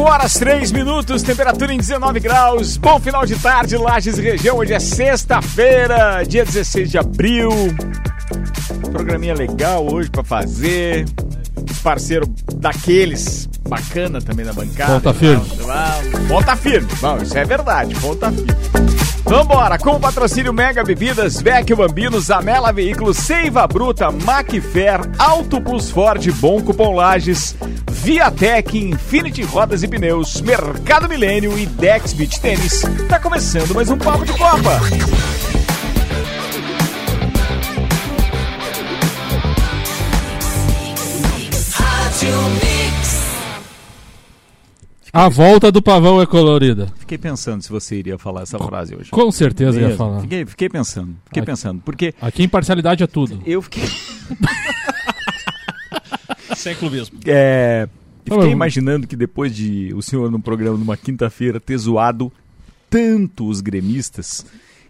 5 horas 3 minutos, temperatura em 19 graus. Bom final de tarde, Lages e região. Hoje é sexta-feira, dia 16 de abril. Programinha legal hoje pra fazer. Parceiro daqueles, bacana também na bancada. Ponta firme. Ponta firme. Bom, isso é verdade, ponta firme. Vambora, com o patrocínio Mega Bebidas, Vecchio Bambino, Zamela Veículos, Seiva Bruta, Macfer, Auto Plus Ford, Bom Cupom Lages, Viatec, Infinity Rodas e Pneus, Mercado Milênio e Dex Beach Tênis. Tá começando mais um Papo de Copa. A volta do pavão é colorida. Fiquei pensando se você iria falar essa frase hoje. Com certeza ia Mesmo. falar. Fiquei, fiquei pensando, fiquei Aqui. pensando, porque Aqui imparcialidade é tudo. eu fiquei... Sem clubismo. É, Tá fiquei imaginando que depois de o senhor no programa numa quinta-feira ter zoado tanto os gremistas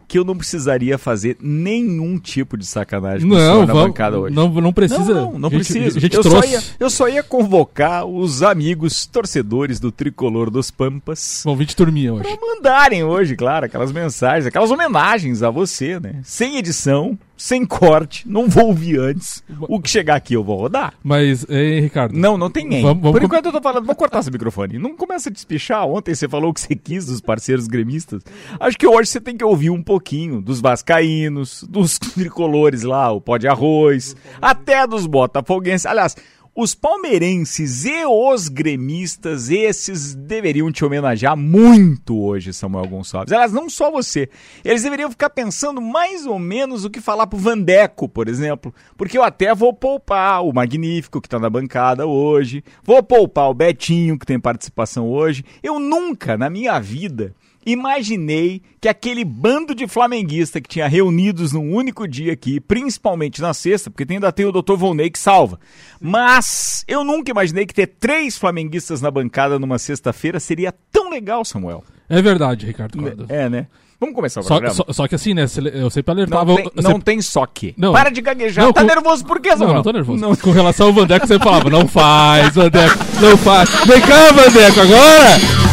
que eu não precisaria fazer nenhum tipo de sacanagem com o Não, senhor na vamos, bancada hoje. não, não precisa. Não, não, não A gente- precisa. A gente eu, trouxe. Só ia, eu só ia convocar os amigos torcedores do Tricolor dos Pampas Vão vir de turminha hoje. pra mandarem hoje, claro, aquelas mensagens, aquelas homenagens a você, né? Sem edição, sem corte, não vou ouvir antes. O que chegar aqui eu vou rodar. Mas, hein, Ricardo? Não, não tem nem. Vamos- vamos Por com- enquanto eu tô falando, vou cortar esse microfone. Não começa a despichar. Ontem você falou o que você quis dos parceiros gremistas. Acho que hoje você tem que ouvir um pouquinho dos vascaínos, dos tricolores lá, o pó de arroz, até dos botafoguenses. Aliás, os palmeirenses e os gremistas, esses deveriam te homenagear muito hoje, Samuel Gonçalves. Aliás, não só você. Eles deveriam ficar pensando mais ou menos o que falar pro Vandeco, por exemplo. Porque eu até vou poupar o Magnífico, que tá na bancada hoje. Vou poupar o Betinho, que tem participação hoje. Eu nunca, na minha vida, imaginei que aquele bando de flamenguista que tinha reunidos num único dia aqui, principalmente na sexta, porque ainda tem o Dr. Volney que salva. Mas eu nunca imaginei que ter três flamenguistas na bancada numa sexta-feira seria tão legal, Samuel. É verdade, Ricardo. Cordo. É, né? Vamos começar o Só, programa. só, só que assim, né? Eu sempre Não, alertava. tem, eu não sempre- tem só que. Não. Para de gaguejar. Não, tá com- nervoso por quê, Samuel? Não, não tô nervoso. Não. Com relação ao Vandeco, você falava, não faz, Vandeco, não faz. Vem cá, Vandeco, agora!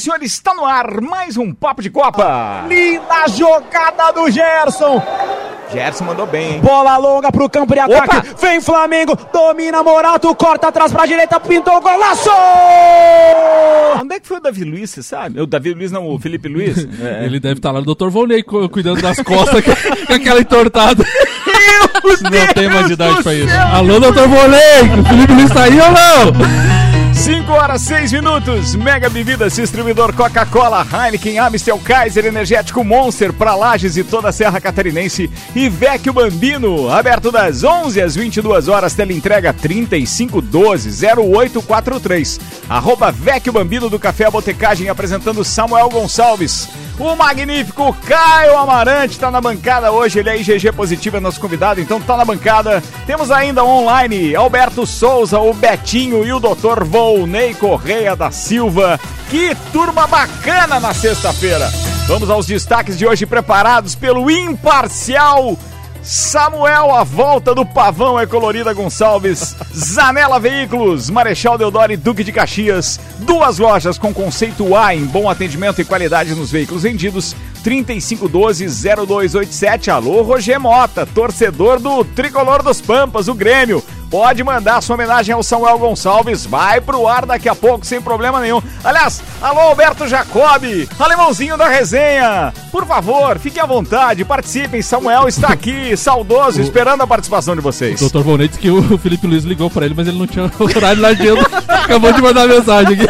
E senhores, está no ar mais um Papo de Copa. Linda jogada do Gerson. Gerson mandou bem, hein? Bola longa pro campo de ataque. Opa! Vem Flamengo. Domina Morato. Corta atrás pra direita. Pintou golaço. Onde é que foi o Davi Luiz, você sabe? O Davi Luiz não, o Felipe Luiz? É. Ele deve estar lá no Dr. Volney cu- cuidando das costas com aquela entortada. Não tem mais idade pra isso. Alô, Dr. Volney, o Felipe Luiz tá aí ou não? 5 horas 6 minutos. Mega Bebidas, distribuidor Coca-Cola, Heineken, Amstel, Kaiser, Energético Monster, pra Lages e toda a Serra Catarinense. E Vecchio Bambino, aberto das 11 às 22 horas, teleentrega 3512-0843. Arroba Vecchio Bambino do Café Botecagem, apresentando Samuel Gonçalves. O magnífico Caio Amarante tá na bancada hoje, ele é IgG positivo, é nosso convidado, então tá na bancada. Temos ainda online Alberto Souza, o Betinho e o Dr. Volney Correia da Silva. Que turma bacana na sexta-feira. Vamos aos destaques de hoje preparados pelo imparcial Samuel, a volta do pavão é colorida Gonçalves, Zanela Veículos, Marechal Deodoro e Duque de Caxias, duas lojas com conceito A em bom atendimento e qualidade nos veículos vendidos, 3512-0287, alô Roger Mota, torcedor do Tricolor dos Pampas, o Grêmio, pode mandar sua homenagem ao Samuel Gonçalves, vai pro ar daqui a pouco sem problema nenhum. Aliás, alô Alberto Jacobi, alemãozinho da resenha, por favor, fiquem à vontade, participem, Samuel está aqui, saudoso, esperando a participação de vocês. O Dr. Disse que o Felipe Luiz ligou pra ele, mas ele não tinha horário na agenda. Acabou de mandar mensagem aqui.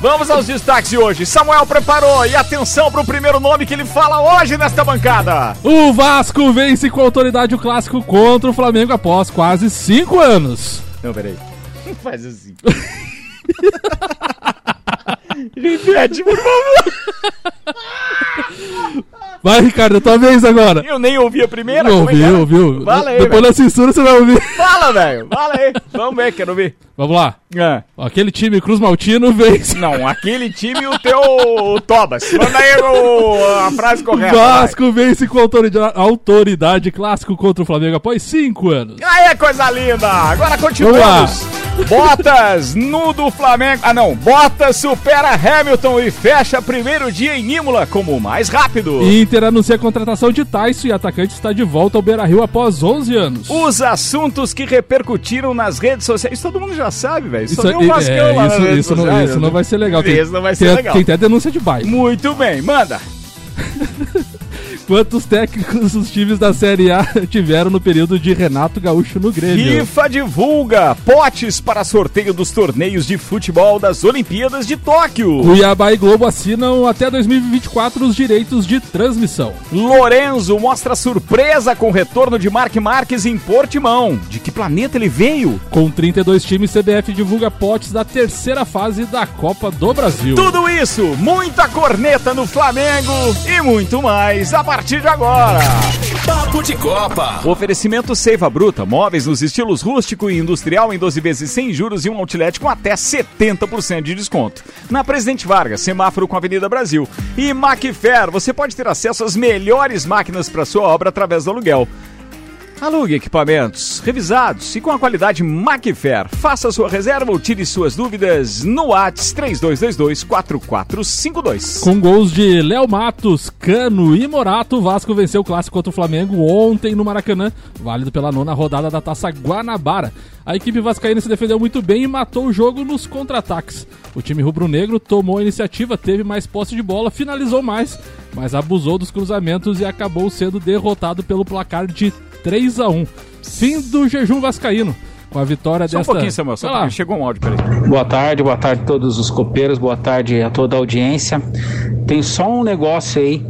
Vamos aos destaques de hoje. Samuel preparou e atenção para o primeiro nome que ele fala hoje nesta bancada. O Vasco vence com autoridade o clássico contra o Flamengo após quase cinco anos. Não, peraí. Faz assim. Repete, por favor. Vai, Ricardo, é tua vez agora. Eu nem ouvi a primeira. Não é ouviu, era? ouviu. Fala aí, Depois velho. da censura você vai ouvir. Fala, velho. Fala aí. Vamos ver, quero ver. Vamos lá. Ah. Aquele time Cruz Maltino vence. Não, aquele time e o teu o Tobas. Manda aí o- a frase correta. Vasco vence com autoridade, autoridade clássico contra o Flamengo após cinco anos. Aí, coisa linda. Agora continuamos. Bottas no do Flamengo. Ah, não. Bottas supera Hamilton e fecha primeiro dia em Imola como o mais rápido. Inter anuncia a contratação de Tyson e atacante está de volta ao Beira-Rio após 11 anos. Os assuntos que repercutiram nas redes sociais. Isso todo mundo já sabe, velho. Isso, tem um é, lá isso, isso não, isso não né? vai ser legal. Isso não vai ser tem, legal. Tem até denúncia de bairro. Muito bem, manda. Quantos técnicos os times da Série A tiveram no período de Renato Gaúcho no Grêmio? FIFA divulga potes para sorteio dos torneios de futebol das Olimpíadas de Tóquio. Cuiabá e Globo assinam até 2024 os direitos de transmissão. Lorenzo mostra surpresa com o retorno de Mark Marques em Portimão. De que planeta ele veio? Com 32 times, CBF divulga potes da terceira fase da Copa do Brasil. Tudo isso, muita corneta no Flamengo e muito mais a partir de agora. Papo de Copa. Oferecimento Seiva Bruta, móveis nos estilos rústico e industrial em 12 vezes sem juros e um outlet com até 70% de desconto. Na Presidente Vargas, semáforo com Avenida Brasil. E Macfair, você pode ter acesso às melhores máquinas para sua obra através do aluguel. Alugue equipamentos revisados e com a qualidade Macfair. Faça sua reserva ou tire suas dúvidas no Whats 32224452. Com gols de Léo Matos, Cano e Morato, Vasco venceu o clássico contra o Flamengo ontem no Maracanã, válido pela nona rodada da Taça Guanabara. A equipe vascaína se defendeu muito bem e matou o jogo nos contra-ataques. O time rubro-negro tomou a iniciativa, teve mais posse de bola, finalizou mais, mas abusou dos cruzamentos e acabou sendo derrotado pelo placar de 3 a 1 Fim do jejum vascaíno. Com a vitória Só um desta... pouquinho, Samuel, só um pouquinho. Chegou um áudio, peraí. Boa tarde, boa tarde a todos os copeiros, boa tarde a toda a audiência. Tem só um negócio aí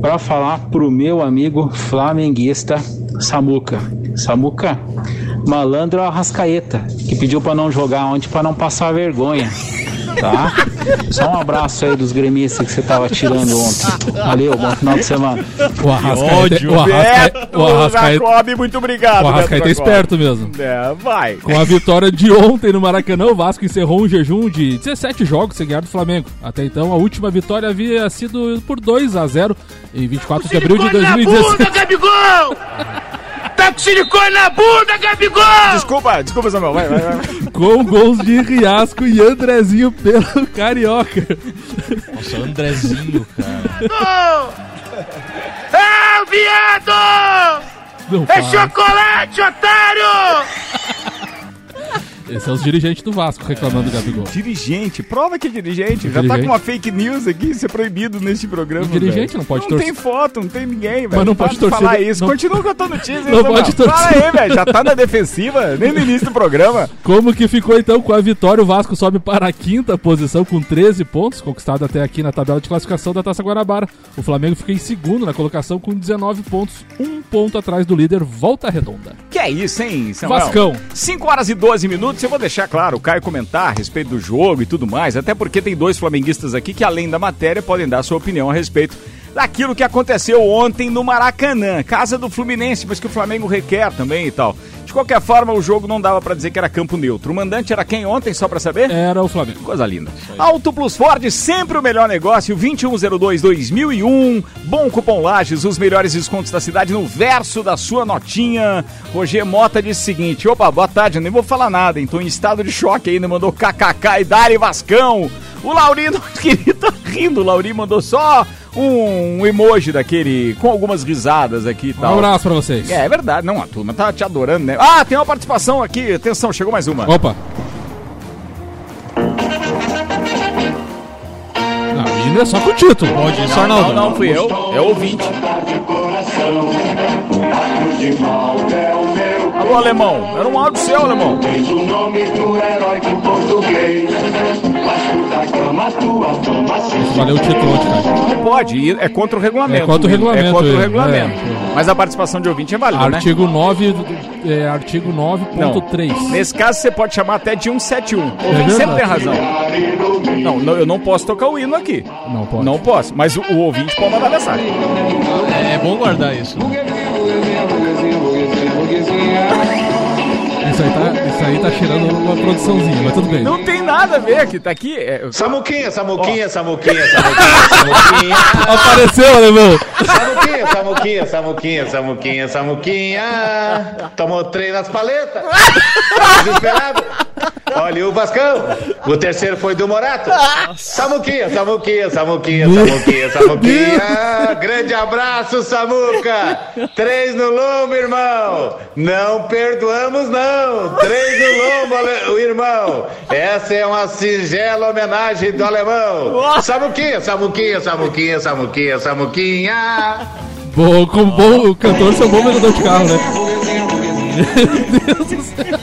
para falar pro meu amigo flamenguista Samuca. Samuca, malandro Arrascaeta, que pediu para não jogar ontem para não passar vergonha. Tá? Só um abraço aí dos gremistas que você tava tirando ontem. Valeu, bom final de semana. O Arrascaeta, o Arrascaeta, Beto o Arrascaeta, Jacob, muito obrigado. o Arrascaeta é esperto mesmo. É, vai. Com a vitória de ontem no Maracanã, o Vasco encerrou um jejum de 17 jogos sem ganhar do Flamengo. Até então, a última vitória havia sido por 2 a 0 em 24 de abril de 2016. Gabigol! Tá com silicone na bunda, Gabigol! Desculpa, desculpa, Samuel. Vai, vai, vai. Com gols de Riasco e Andrezinho pelo Carioca. Nossa, o Andrezinho, cara. É, viado! Não É chocolate, otário! Esses são os dirigentes do Vasco reclamando do Gabigol. Dirigente, prova que é dirigente. Já tá com uma fake news aqui, isso é proibido neste programa. Dirigente velho. não pode Não torcer. tem foto, não tem ninguém, velho. Mas não pode de torcer, falar não- isso. não- Continua com a tua notícia. hein, Não pode torcer. Fala aí, velho. Já tá na defensiva, nem no início do programa. Como que ficou então com a vitória? O Vasco sobe para a quinta posição com 13 pontos, conquistado até aqui na tabela de classificação da Taça Guanabara. O Flamengo fica em segundo na colocação com 19 pontos, um ponto atrás do líder Volta Redonda. Que é isso, hein, Samuel? Vascão. 5 horas e 12 minutos. Eu vou deixar claro o Caio comentar a respeito do jogo e tudo mais, até porque tem dois flamenguistas aqui que, além da matéria, podem dar sua opinião a respeito daquilo que aconteceu ontem no Maracanã, casa do Fluminense, mas que o Flamengo requer também e tal. De qualquer forma, o jogo não dava pra dizer que era campo neutro. O mandante era quem ontem, só pra saber? Era o Flamengo. Coisa linda. Auto Plus Ford, sempre o melhor negócio, 2102-2001. Bom cupom Lages, os melhores descontos da cidade no verso da sua notinha. Roger Mota disse o seguinte: opa, boa tarde, eu nem vou falar nada, hein? Tô em estado de choque ainda, mandou kkk e Dali Vascão. O Laurino, querido, tá rindo, o Laurinho mandou só um emoji daquele, com algumas risadas aqui e Um tal. abraço pra vocês. É, é verdade, não, a turma tá te adorando, né? Ah, tem uma participação aqui, atenção, chegou mais uma. Opa. Não, é só com o título. Pode ir, Não, não, não fui eu, é o ouvinte. Ô, alemão, era um áudio seu, alemão. Tens o nome do português. Tua fama se Valeu o título ontem, cara. Não pode, é contra o regulamento. É contra o regulamento, É contra o é. regulamento. É. Mas a participação de ouvinte é válida, né? Artigo 9, do- é, artigo 9.3. Nesse caso, você pode chamar até de 171. O É ouvinte verdade. sempre tem razão. Não, não, eu não posso tocar o hino aqui. Não pode. Não posso, mas o, o ouvinte pode mandar mensagem. É, é bom guardar isso. Isso aí, tá, isso aí tá cheirando uma produçãozinha, mas tudo bem. Não tem nada a ver que tá aqui. É, Samuquinha, Samuquinha, Samuquinha, Samuquinha, Samuquinha. Apareceu, alemão! Samuquinha, Samuquinha, Samuquinha, Samuquinha, Samuquinha. Tomou três nas paletas. Desesperado. Olha o Vascão. O terceiro foi do Morato. Samuquinha, Samuquinha, Samuquinha, Samuquinha, Samuquinha. Grande abraço, Samuca. Três no lombo, irmão. Não perdoamos, não. Três no lombo, o irmão. Essa é uma singela homenagem do alemão. Samuquinha, Samuquinha, Samuquinha, Samuquinha, Samuquinha. Bom, como bom cantor, seu bom vendedor de carro, né? Meu Deus do céu.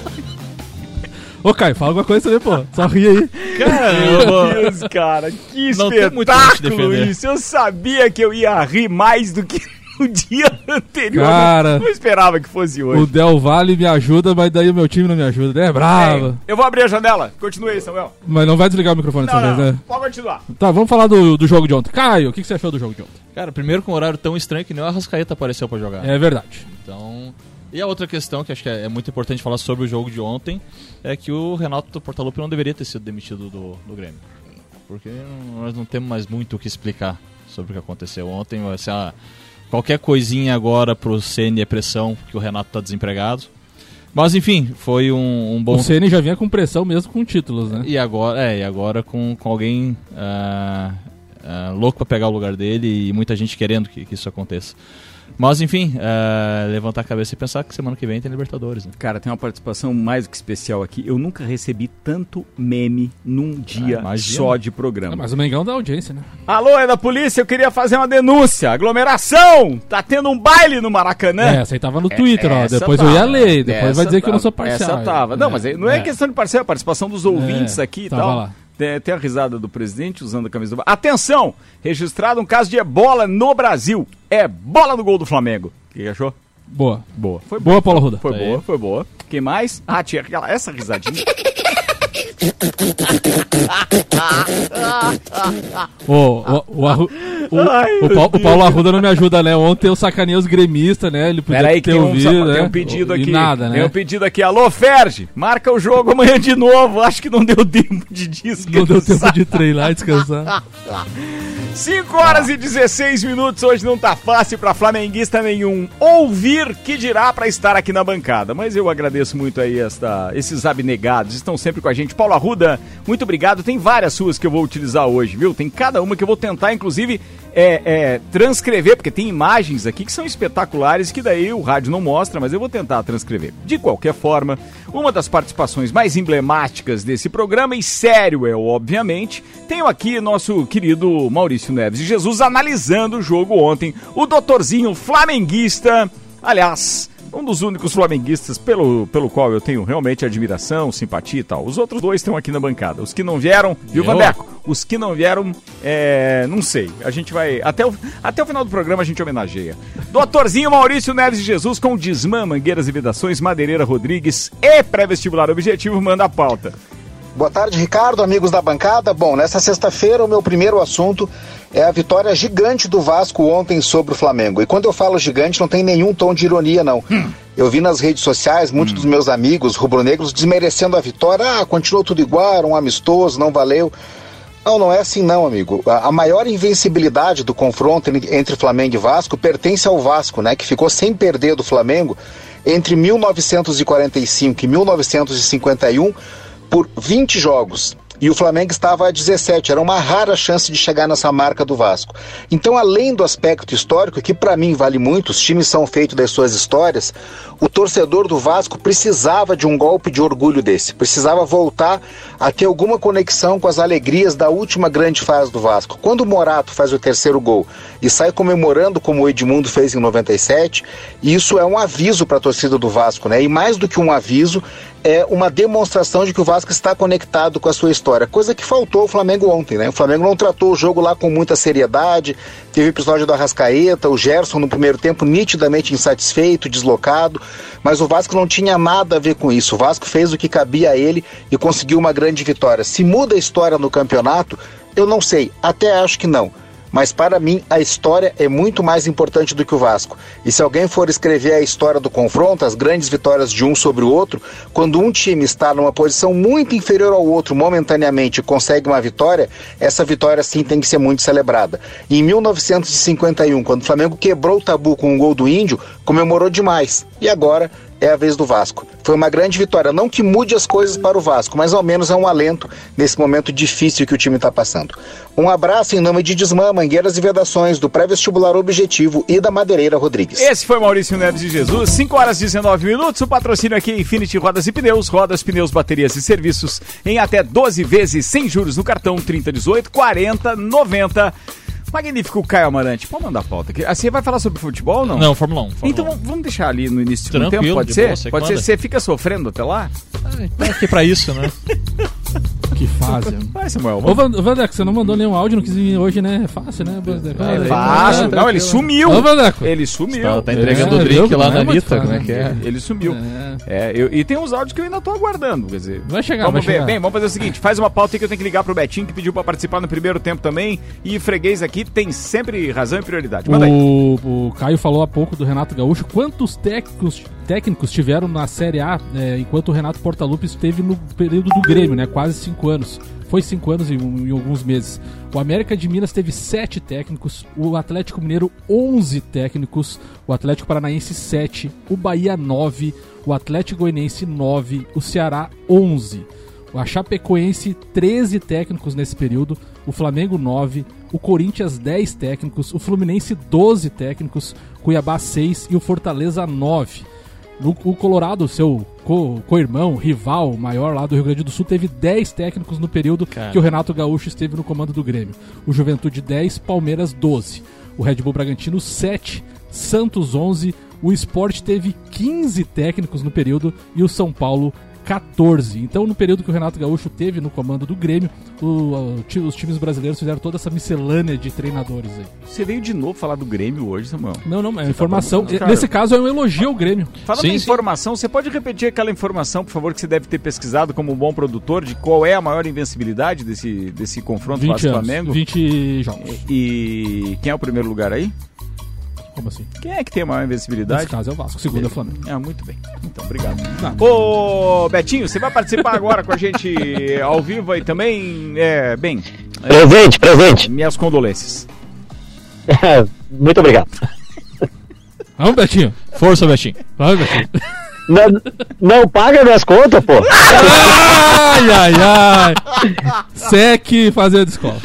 Ô, Caio, fala alguma coisa também, pô. Só ri aí. Meu Deus, cara, que Não tem muito pra te espetáculo defender. isso. Eu sabia que eu ia rir mais do que no dia anterior. Cara. não esperava que fosse hoje. O Del Valle me ajuda, mas daí o meu time não me ajuda, né? Brava. Eu vou abrir a janela. Continue aí, Samuel. Mas não vai desligar o microfone Não, dessa não, vez, né? pode continuar. Tá, vamos falar do, do jogo de ontem. Caio, o que, que você achou do jogo de ontem? Cara, primeiro com um horário tão estranho que nem o Arrascaeta apareceu pra jogar. É verdade. Então. E a outra questão que acho que é é muito importante falar sobre o jogo de ontem é que o Renato Portaluppi não deveria ter sido demitido do, do Grêmio. Porque nós não temos mais muito o que explicar sobre o que aconteceu ontem. Ser uma- qualquer coisinha agora pro Ceni é pressão, que o Renato tá desempregado. Mas enfim, foi um, um bom. O Ceni já vinha com pressão mesmo com títulos, né? E agora, é, e agora com, com alguém ah, ah, louco pra pegar o lugar dele e muita gente querendo que, que isso aconteça. Mas enfim, ah, levantar a cabeça e pensar que semana que vem tem Libertadores. Né? Cara, tem uma participação mais do que especial aqui. Eu nunca recebi tanto meme num dia Ah, só de Ah, programa. mas o Mengão dá audiência, né? Alô, é da polícia, eu queria fazer uma denúncia. Aglomeração! Tá tendo um baile no Maracanã. É, essa aí tava no Twitter, ó. Depois eu ia tava. ler, depois Essa vai dizer que eu não sou tava. parcial. Essa tava. Não, mas aí não é, É. questão de parcial, é participação dos ouvintes É, aqui e tava tal. lá. Tem, a risada do presidente usando a camisa do... Atenção! Registrado um caso de ebola no Brasil. É bola do gol do Flamengo. O que que achou? Boa. Boa. Foi Boa, Paulo Ruda. Foi Aí. boa, foi boa. Quem mais? Ah, tinha aquela, essa risadinha. Ô, o, o, Arru- o- Ai, o, Paulo, o Paulo Arruda não me ajuda, né? Ontem eu sacanei os gremistas, né? Ele podia Peraí que ter tem um, ouvido, né? tem um pedido E aqui. nada, Tem né? um pedido aqui. Alô, Ferdi, marca o jogo amanhã de novo. Acho que não deu tempo de descansar. Não deu tempo de treinar e descansar. 5 horas e 16 minutos. Hoje não tá fácil pra flamenguista nenhum ouvir que dirá pra estar aqui na bancada. Mas eu agradeço muito aí esta, esses abnegados. Estão sempre com a gente. Paulo Arruda, muito obrigado. Tem várias suas que eu vou utilizar hoje, viu? Tem cada uma que eu vou tentar, inclusive, é, é, transcrever, porque tem imagens aqui que são espetaculares que daí o rádio não mostra, mas eu vou tentar transcrever. De qualquer forma, uma das participações mais emblemáticas desse programa, e sério é obviamente, tenho aqui nosso querido Maurício Neves de Jesus analisando o jogo ontem, o doutorzinho flamenguista, aliás, um dos únicos flamenguistas pelo, pelo qual eu tenho realmente admiração, simpatia e tal. Os outros dois estão aqui na bancada. Os que não vieram, viu? Vandeco? Os que não vieram, é, não sei. A gente vai. Até o, até o final do programa a gente homenageia. Doutorzinho Maurício Neves de Jesus com Desmã, Mangueiras e Vedações, Madeireira Rodrigues e pré-vestibular objetivo, manda a pauta. Boa tarde, Ricardo, amigos da bancada. Bom, nessa sexta-feira o meu primeiro assunto é a vitória gigante do Vasco ontem sobre o Flamengo. E quando eu falo gigante, não tem nenhum tom de ironia, não. Eu vi nas redes sociais muitos dos meus amigos rubro-negros desmerecendo a vitória. Ah, continuou tudo igual, um amistoso, não valeu. Não, não é assim não, amigo. A maior invencibilidade do confronto en- entre Flamengo e Vasco pertence ao Vasco, né, que ficou sem perder do Flamengo entre 1945 e 1951 por 20 jogos. E o Flamengo estava a 17. Era uma rara chance de chegar nessa marca do Vasco. Então, além do aspecto histórico, que para mim vale muito, os times são feitos das suas histórias, o torcedor do Vasco precisava de um golpe de orgulho desse, precisava voltar a ter alguma conexão com as alegrias da última grande fase do Vasco. Quando o Morato faz o terceiro gol e sai comemorando como o Edmundo fez em 97, isso é um aviso para a torcida do Vasco, né? E mais do que um aviso, é uma demonstração de que o Vasco está conectado com a sua história, coisa que faltou ao Flamengo ontem, né? O Flamengo não tratou o jogo lá com muita seriedade, teve o episódio do Arrascaeta, o Gerson no primeiro tempo nitidamente insatisfeito, deslocado, mas o Vasco não tinha nada a ver com isso. O Vasco fez o que cabia a ele e conseguiu uma grande vitória. Se muda a história no campeonato, eu não sei, até acho que não mas para mim a história é muito mais importante do que o Vasco. E se alguém for escrever a história do confronto, as grandes vitórias de um sobre o outro, quando um time está numa posição muito inferior ao outro momentaneamente e consegue uma vitória, essa vitória sim tem que ser muito celebrada. Em 1951, quando o Flamengo quebrou o tabu com o gol do Índio, comemorou demais. E agora é a vez do Vasco. Foi uma grande vitória, não que mude as coisas para o Vasco, mas ao menos é um alento nesse momento difícil que o time está passando. Um abraço em nome de Desmã, Mangueiras e Vedações, do Pré-Vestibular Objetivo e da Madeireira Rodrigues. Esse foi Maurício Neves de Jesus, 5 horas e 19 minutos. O patrocínio aqui é Infinity Rodas e Pneus, rodas, pneus, baterias e serviços em até 12 vezes sem juros no cartão 3018 40 90. Magnífico Caio Amarante. Pode mandar pauta aqui. Assim vai falar sobre futebol ou não? Não, Fórmula 1. Fórmula então 1. vamos deixar ali no início do tempo, pode de ser? boa, você pode ser. Você fica sofrendo até lá? Tá aqui pra isso, né? Que fase. Vai, Samuel. Ô, Van- Vandeco, você não mandou nenhum áudio, não quis vir hoje, né? É fácil, né, Vandeco? É fácil. é, Não, ele sumiu. Ô, Vandeco. Ele sumiu. Tá, tá entregando É, o drink viu? lá Não na é muito Anitta, como é fácil. que é? Ele sumiu. É. É, eu- e tem uns áudios que eu ainda tô aguardando. Quer dizer, Vai chegar, vamos vai ver. chegar. Bem, vamos fazer o seguinte: faz uma pauta aí que eu tenho que ligar pro Betinho, que pediu pra participar no primeiro tempo também. E freguês aqui tem sempre razão e prioridade. Manda aí. O, o Caio falou há pouco do Renato Gaúcho. Quantos técnicos, técnicos tiveram na Série A é, enquanto o Renato Portaluppi esteve no período do Grêmio, né? Quase cinco anos. Foi cinco anos em alguns meses. O América de Minas teve sete técnicos, o Atlético Mineiro 11 técnicos, o Atlético Paranaense 7, o Bahia 9, o Atlético Goianiense 9, o Ceará 11. A Chapecoense, 13 técnicos nesse período. O Flamengo, 9. O Corinthians, 10 técnicos. O Fluminense, 12 técnicos. Cuiabá, 6. E o Fortaleza, 9. No- O Colorado, seu co- co-irmão, rival maior lá do Rio Grande do Sul, teve 10 técnicos no período Cara. que o Renato Gaúcho esteve no comando do Grêmio. O Juventude, 10. Palmeiras, 12. O Red Bull Bragantino, 7. Santos, 11. O Sport teve 15 técnicos no período. E o São Paulo, 14. Então, no período que o Renato Gaúcho teve no comando do Grêmio, o- o os times brasileiros fizeram toda essa miscelânea de treinadores aí. Você veio de novo falar do Grêmio hoje, Samuel. Não, não, é informação. bom, cara. Nesse caso, é um elogio ao Grêmio. Falando Sim, em informação, você pode repetir aquela informação, por favor, que você deve ter pesquisado como um bom produtor, de qual é a maior invencibilidade desse, desse confronto 20 anos. Vasco-Flamengo? 20 jogos. E quem é o primeiro lugar aí? Como assim? Quem é que tem a maior invencibilidade? Nesse caso é o Vasco. Segundo é o Flamengo. Ah, muito bem. Então, obrigado. Nada. Ô, Betinho, você vai participar agora com a gente ao vivo aí também? É, bem, Presente, presente. minhas condolências. Muito obrigado. Vamos, Betinho. Força, Betinho. Vamos, Betinho. Não, não paga minhas contas, pô. ai, ai, ai. SEC fazendo escola.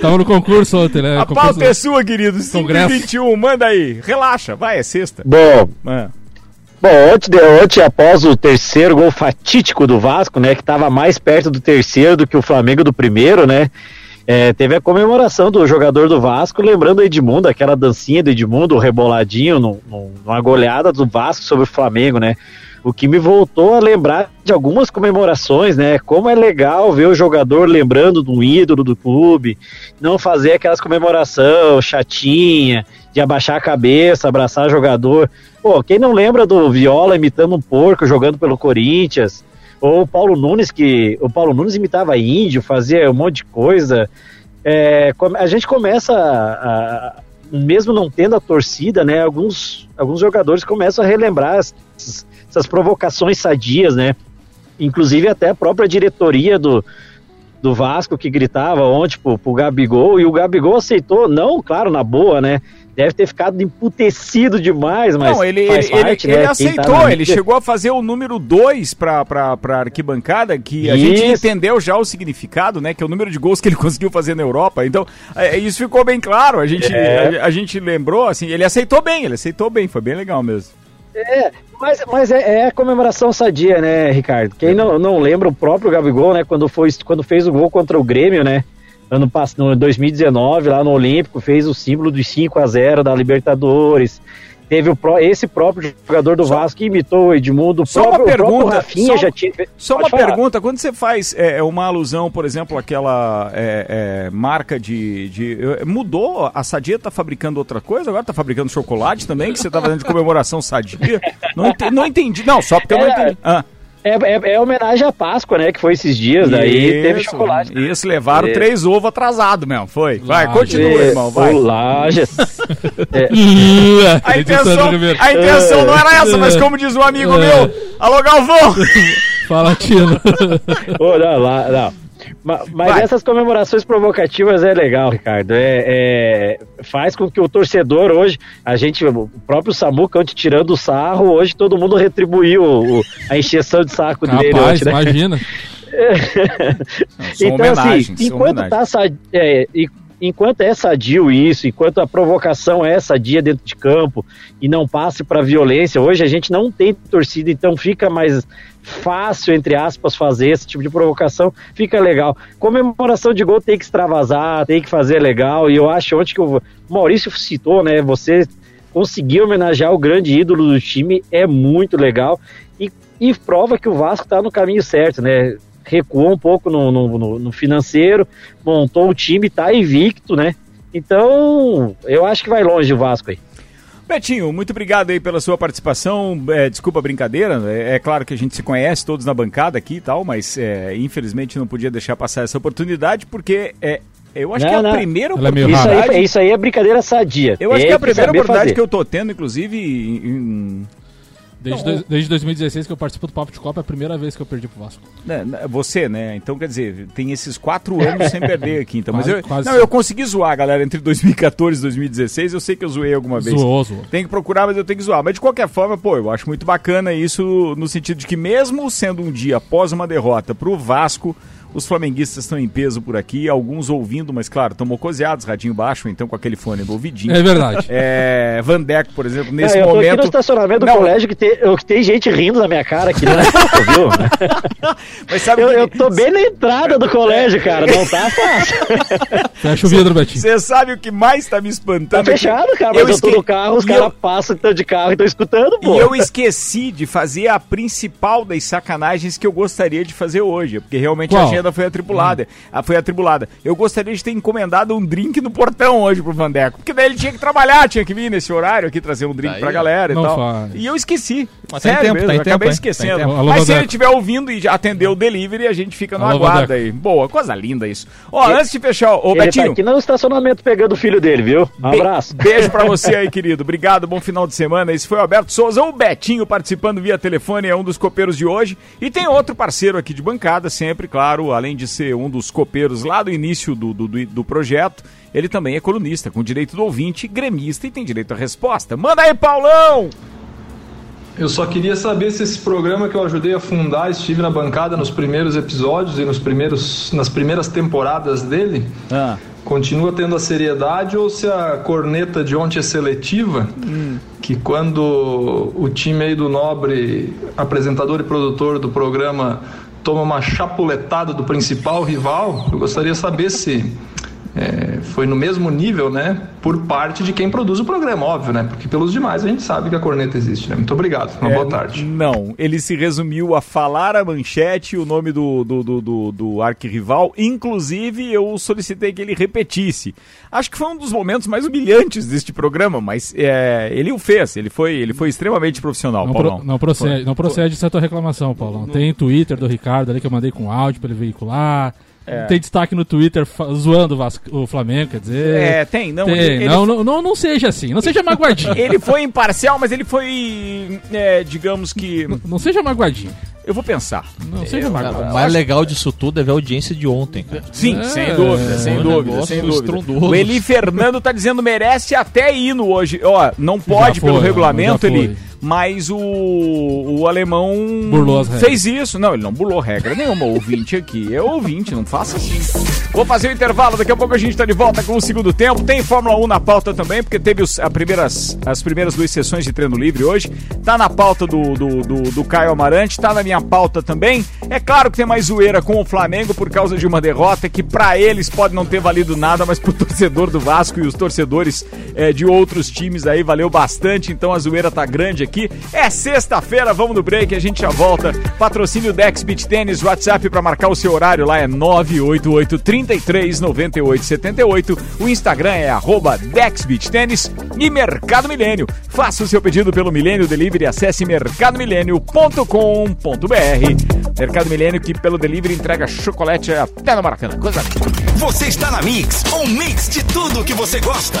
Tava no concurso ontem, né? A concurso... pauta é sua, querido. Congresso. 521, manda aí. Relaxa, vai, é sexta. Bom, Ah. bom ontem, ontem, após o terceiro gol fatídico do Vasco, né, que estava mais perto do terceiro do que o Flamengo do primeiro, né, é, teve a comemoração do jogador do Vasco, lembrando o Edmundo, aquela dancinha do Edmundo, o reboladinho, no- numa goleada do Vasco sobre o Flamengo, né, o que me voltou a lembrar de algumas comemorações, né, como é legal ver o jogador lembrando de um ídolo do clube, não fazer aquelas comemoração chatinha, de abaixar a cabeça, abraçar jogador. Pô, quem não lembra do Viola imitando um porco jogando pelo Corinthians? Ou o Paulo Nunes, que o Paulo Nunes imitava índio, fazia um monte de coisa. É, a gente começa, a- a- mesmo não tendo a torcida, né? Alguns, alguns jogadores começam a relembrar essas, essas provocações sadias, né? Inclusive até a própria diretoria do, do Vasco que gritava ontem pro, pro Gabigol, e o Gabigol aceitou, não, claro, na boa, né? Deve ter ficado emputecido demais, mas Não, ele, ele, parte, ele, né? ele tá aceitou, na ele chegou a fazer o número 2 pra, pra, arquibancada, que a gente Isso. entendeu já o significado, né? Que é o número de gols que ele conseguiu fazer na Europa. Então, é, isso ficou bem claro. A gente, É. a, a gente lembrou, assim, ele aceitou bem, ele aceitou bem, foi bem legal mesmo. É, mas, mas é, é comemoração sadia, né, Ricardo? Quem não, não lembra o próprio Gabigol, né, quando, foi, quando fez o gol contra o Grêmio, né? Ano passado, no 2019, lá no Olímpico, fez o símbolo dos 5 a 0 da Libertadores. Teve o pró- esse próprio jogador do Vasco que imitou o Edmundo, o Só uma próprio, próprio pergunta, Rafinha só- já tinha. Só Pode uma falar. pergunta, quando você faz é, uma alusão, por exemplo, àquela é, é, marca de, de- é, Mudou? A Sadia tá fabricando outra coisa? Agora tá fabricando chocolate também, que você tá fazendo de comemoração Sadia? Não, ente- não entendi. Não, só porque eu não É, entendi. Ah. É, é, é homenagem à Páscoa, né? Que foi esses dias, daí teve chocolate. Isso, levaram É. três ovos atrasados mesmo, foi. Vai, Laje. continua, É, irmão, vai. Lages. É. A intenção, a intenção não era essa, mas como diz um amigo É. meu, alô Galvão! Fala, Tino. Não, lá, não. Ma- Mas, Vai. essas comemorações provocativas é legal, Ricardo. É, é- faz com que o torcedor hoje, a gente, o próprio Samuca, antes tirando o sarro, hoje todo mundo retribuiu o- a encheção de saco dele. Rapaz, ontem, né? imagina. então, assim, enquanto, tá é, enquanto é sadio isso, enquanto a provocação é sadia dentro de campo e não passe para violência, hoje a gente não tem torcida, então fica mais fácil, entre aspas, fazer esse tipo de provocação, fica legal. Comemoração de gol tem que extravasar, tem que fazer legal, e eu acho ontem que o Maurício citou, né, você conseguir homenagear o grande ídolo do time é muito legal e, e prova que o Vasco está no caminho certo, né? Recuou um pouco no, no- no- no financeiro, montou o time, tá invicto, né? Então, eu acho que vai longe o Vasco aí. Betinho, muito obrigado aí pela sua participação. É, desculpa a brincadeira, é, é claro que a gente se conhece todos na bancada aqui e tal, mas é, infelizmente não podia deixar passar essa oportunidade, porque é, eu acho que é a Não, não. primeira Ela é meio Isso oportunidade. aí, isso aí é brincadeira sadia. Eu acho Tem que é a primeira oportunidade fazer. que eu tô tendo, inclusive, em- em- Desde, Não, dois- desde 2016 que eu participo do Papo de Copa, é a primeira vez que eu perdi pro Vasco. né, né, você, né? Então, quer dizer, tem esses quatro anos sem perder aqui. Então, mas Quase- eu, quase não, eu consegui zoar, galera, entre 2014 e 2016. Eu sei que eu zoei alguma vez. Zoou, zoou. Tem que procurar, mas eu tenho que zoar. Mas de qualquer forma, pô, eu acho muito bacana isso no sentido de que mesmo sendo um dia após uma derrota pro Vasco, os flamenguistas estão em peso por aqui, alguns ouvindo, mas claro, estão mocoseados, radinho baixo, então com aquele fone no ouvidinho. É verdade. É, Vandeco, por exemplo, Não, nesse eu tô aqui momento. no estacionamento do Não, colégio que tem, eu- que tem gente rindo da minha cara aqui, né? viu? Mas sabe Eu, que- eu tô bem na entrada do colégio, cara, não tá fácil. Fecha o vidro, Betinho. Você sabe o que mais tá me espantando? Tá fechado, cara, mas eu, tô esque- no carro, os caras eu- passam de carro e estão escutando, pô. E eu esqueci de fazer a principal das sacanagens que eu gostaria de fazer hoje, porque realmente a Qual? Agenda foi atribulada. Ah, foi atribulada. Eu gostaria de ter encomendado um drink no portão hoje pro Vandeco, porque daí ele tinha que trabalhar, tinha que vir nesse horário aqui trazer um drink Daí, pra galera e tal. faz. E eu esqueci. Mas tem Sério tempo, mesmo, tem eu acabei tempo, esquecendo. Tem tempo. Alô, Mas se ele estiver ouvindo e já atendeu o delivery, a gente fica no Alô, aguardo Vandeco. aí. Boa, coisa linda isso. Ó, antes de fechar, ô Ele Betinho. tá aqui no estacionamento pegando o filho dele, viu? Um Be- abraço. Beijo pra você aí, querido. Obrigado, bom final de semana. Esse foi o Alberto Souza, o Betinho participando via telefone, é um dos copeiros de hoje. E tem outro parceiro aqui de bancada, sempre, claro, além de ser um dos copeiros lá do início do, do, do- projeto, ele também é colunista, com direito do ouvinte, gremista e tem direito à resposta. Manda aí, Paulão! Eu só queria saber se esse programa que eu ajudei a fundar, estive na bancada nos primeiros episódios e nos primeiros, nas primeiras temporadas dele, Ah. continua tendo a seriedade ou se a corneta de ontem é seletiva, que quando o time aí do Nobre, apresentador e produtor do programa, toma uma chapuletada do principal rival, eu gostaria de saber se é, foi no mesmo nível, né? Por parte de quem produz o programa, óbvio, né? Porque pelos demais a gente sabe que a corneta existe, né? Muito obrigado. Uma É, boa tarde. Não, ele se resumiu a falar a manchete, o nome do, do, do, do, do arquirrival. Inclusive, eu solicitei que ele repetisse. Acho que foi um dos momentos mais humilhantes deste programa, mas é, ele o fez. Ele foi, ele foi extremamente profissional, Não, Paulão. pro- não procede, não procede essa tua reclamação, Paulão. Tem Twitter do Ricardo ali que eu mandei com áudio pra ele veicular. É. Tem destaque no Twitter zoando o, Vasco- o Flamengo, quer dizer. É, tem, não, Tem. ele- não, não, não, não seja assim, não seja magoadinho. Ele foi imparcial, mas ele foi, é, digamos que. Não seja magoadinho. Eu vou pensar. Não seja Eu- magoado. O mais legal disso tudo é ver a audiência de ontem, cara. Sim, É, sem dúvida, sem um dúvida, sem dúvida. O Eli Fernando tá dizendo merece até hino hoje. Ó, não pode foi, pelo regulamento. Eli, mas o, o alemão Burlou as regras. fez isso. Não, ele não burlou regra nenhuma. Ouvinte aqui é ouvinte, não faça assim. Vou fazer o intervalo, daqui a pouco a gente tá de volta com o segundo tempo. Tem Fórmula 1 na pauta também, porque teve os, a primeiras, as primeiras duas sessões de treino livre hoje. Tá na pauta do, do, do, do Caio Amarante, tá na minha pauta também. É claro que tem mais zoeira com o Flamengo por causa de uma derrota que pra eles pode não ter valido nada, mas pro torcedor do Vasco e os torcedores eh, de outros times aí valeu bastante. Então a zoeira tá grande aqui. É sexta-feira, vamos no break, a gente já volta. Patrocínio Dex Beach Tênis, WhatsApp pra marcar o seu horário lá é 988 33 98 78. O Instagram é arroba Dex Beach Tênis e Mercado Milênio. Faça o seu pedido pelo Milênio Delivery, acesse mercadomilênio.com.br. Mercado Milênio que pelo delivery entrega chocolate até no Maracanã. Coisa linda. Você está na Mix, um mix de tudo que você gosta.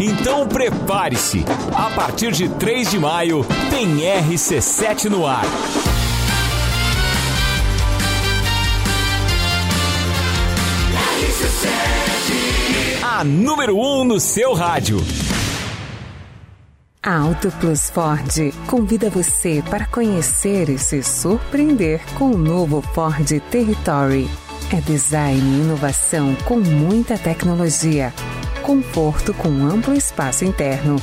Então prepare-se. A partir de 3 de maio tem RC7 no ar. A número 1 um no seu rádio. A Auto Plus Ford convida você para conhecer e se surpreender com o novo Ford Territory. É design e inovação com muita tecnologia, conforto com amplo espaço interno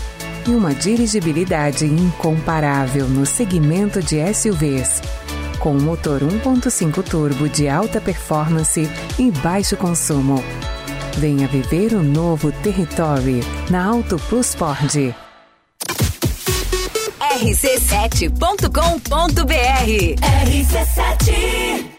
e uma dirigibilidade incomparável no segmento de SUVs. Com um motor 1.5 turbo de alta performance e baixo consumo. Venha viver o novo Territory na Auto Plus Ford. rc7.com.br RC7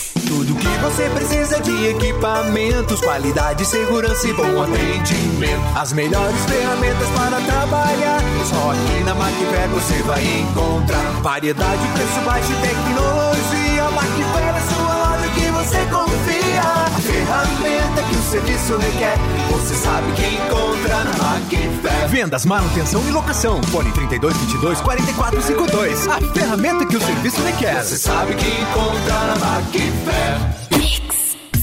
Que você precisa de equipamentos, qualidade, segurança e bom atendimento. As melhores ferramentas para trabalhar. Só aqui na Macfair você vai encontrar variedade, preço baixo e tecnologia. Macfair é sua loja que você confia. A ferramenta que o serviço requer, você sabe que encontra na Macfair. Vendas, manutenção e locação. Fone 3222 4452. A ferramenta que o serviço requer. Você sabe que encontra na Macfair.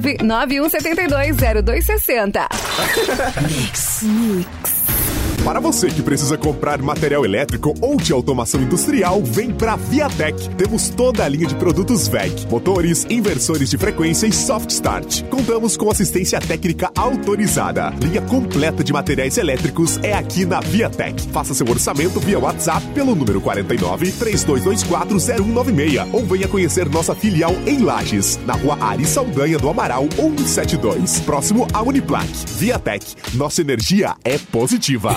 991720260. Mix. Mix. Para você que precisa comprar material elétrico ou de automação industrial, vem pra Viatec. Temos toda a linha de produtos VEG, motores, inversores de frequência e soft start. Contamos com assistência técnica autorizada. Linha completa de materiais elétricos é aqui na Viatec. Faça seu orçamento via WhatsApp pelo número 49 3224 0196 ou venha conhecer nossa filial em Lages, na rua Ari Saldanha do Amaral 172, próximo à Uniplac. Viatec, nossa energia é positiva.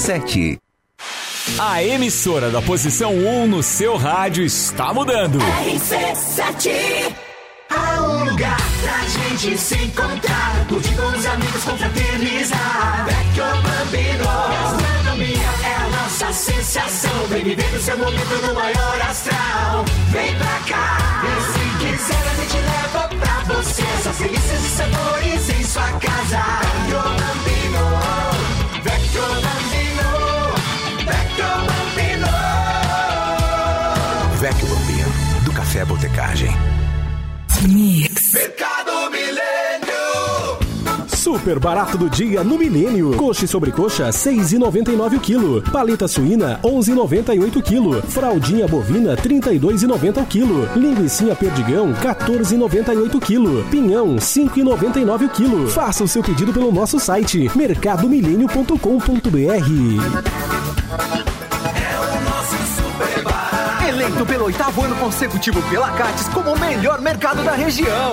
0287. A emissora da posição 1 no seu rádio está mudando. RC7 Há um lugar pra gente se encontrar Curtir com os amigos, confraternizar. Vecchio Bambino Gastronomia é a nossa sensação. Vem viver o seu momento no maior astral. Vem pra cá. E se quiser a gente leva pra você. Essas delícias e sabores em sua casa. Vecchio Botecagem. Mix. Mercado Milênio Super barato do dia no Milênio. Coxa e sobrecoxa, 6,99 o quilo. Paleta suína, 11,98 o quilo. Fraldinha bovina, 32,90 o quilo. Linguiça perdigão, 14,98 o quilo. Pinhão, 5,99 o quilo. Faça o seu pedido pelo nosso site mercadomilênio.com.br. Eleito pelo oitavo ano consecutivo pela Cates como o melhor mercado da região.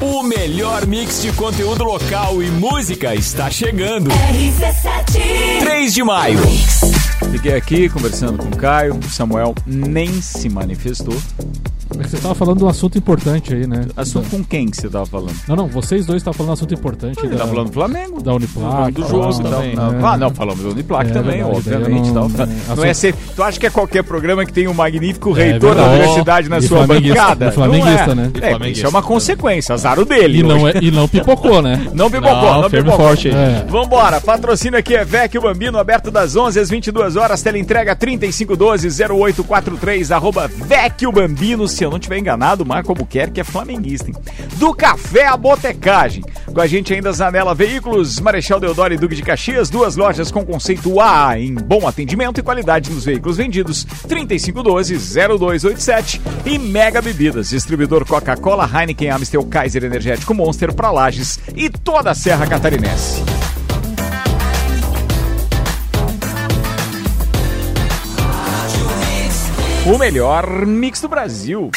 O melhor mix de conteúdo local e música está chegando. RC7 3 de maio. Fiquei aqui conversando com o Caio, o Samuel nem se manifestou. É que você tava falando de um assunto importante aí, né? Assunto com quem que você tava falando? Não, não, vocês dois estavam falando de um assunto importante. Ele da- tá falando do Flamengo. Da Uniplac. do jogo tal. também. Não, Ah, não, falamos do Uniplac É também, verdade, obviamente. eu tal. não- Não, é, é ser, tu acha que é qualquer programa que tem um magnífico É reitor da verdade. universidade na E sua bancada? e flamenguista, Não é. né? E É, isso é uma consequência, azar o dele. E não, é, e não pipocou, né? Não pipocou, Não, não, firme pipocou. forte aí. É. Vambora, patrocínio aqui é Vecchio Bambino, aberto das 11 às 22 horas, teleentrega 3512-0843, arroba Vecchio Bambino, se eu não tiver enganado, Marco Albuquerque é flamenguista, hein? Do Café à Botecagem. Com a gente ainda Zanela Veículos, Marechal Deodoro e Duque de Caxias, duas lojas com conceito A em bom atendimento e qualidade nos veículos vendidos, 3512-0287 e Mega Bebidas, distribuidor Coca-Cola, Heineken, Amstel, Kaiser Energético Monster para Lages e toda a Serra Catarinense. O melhor mix do Brasil.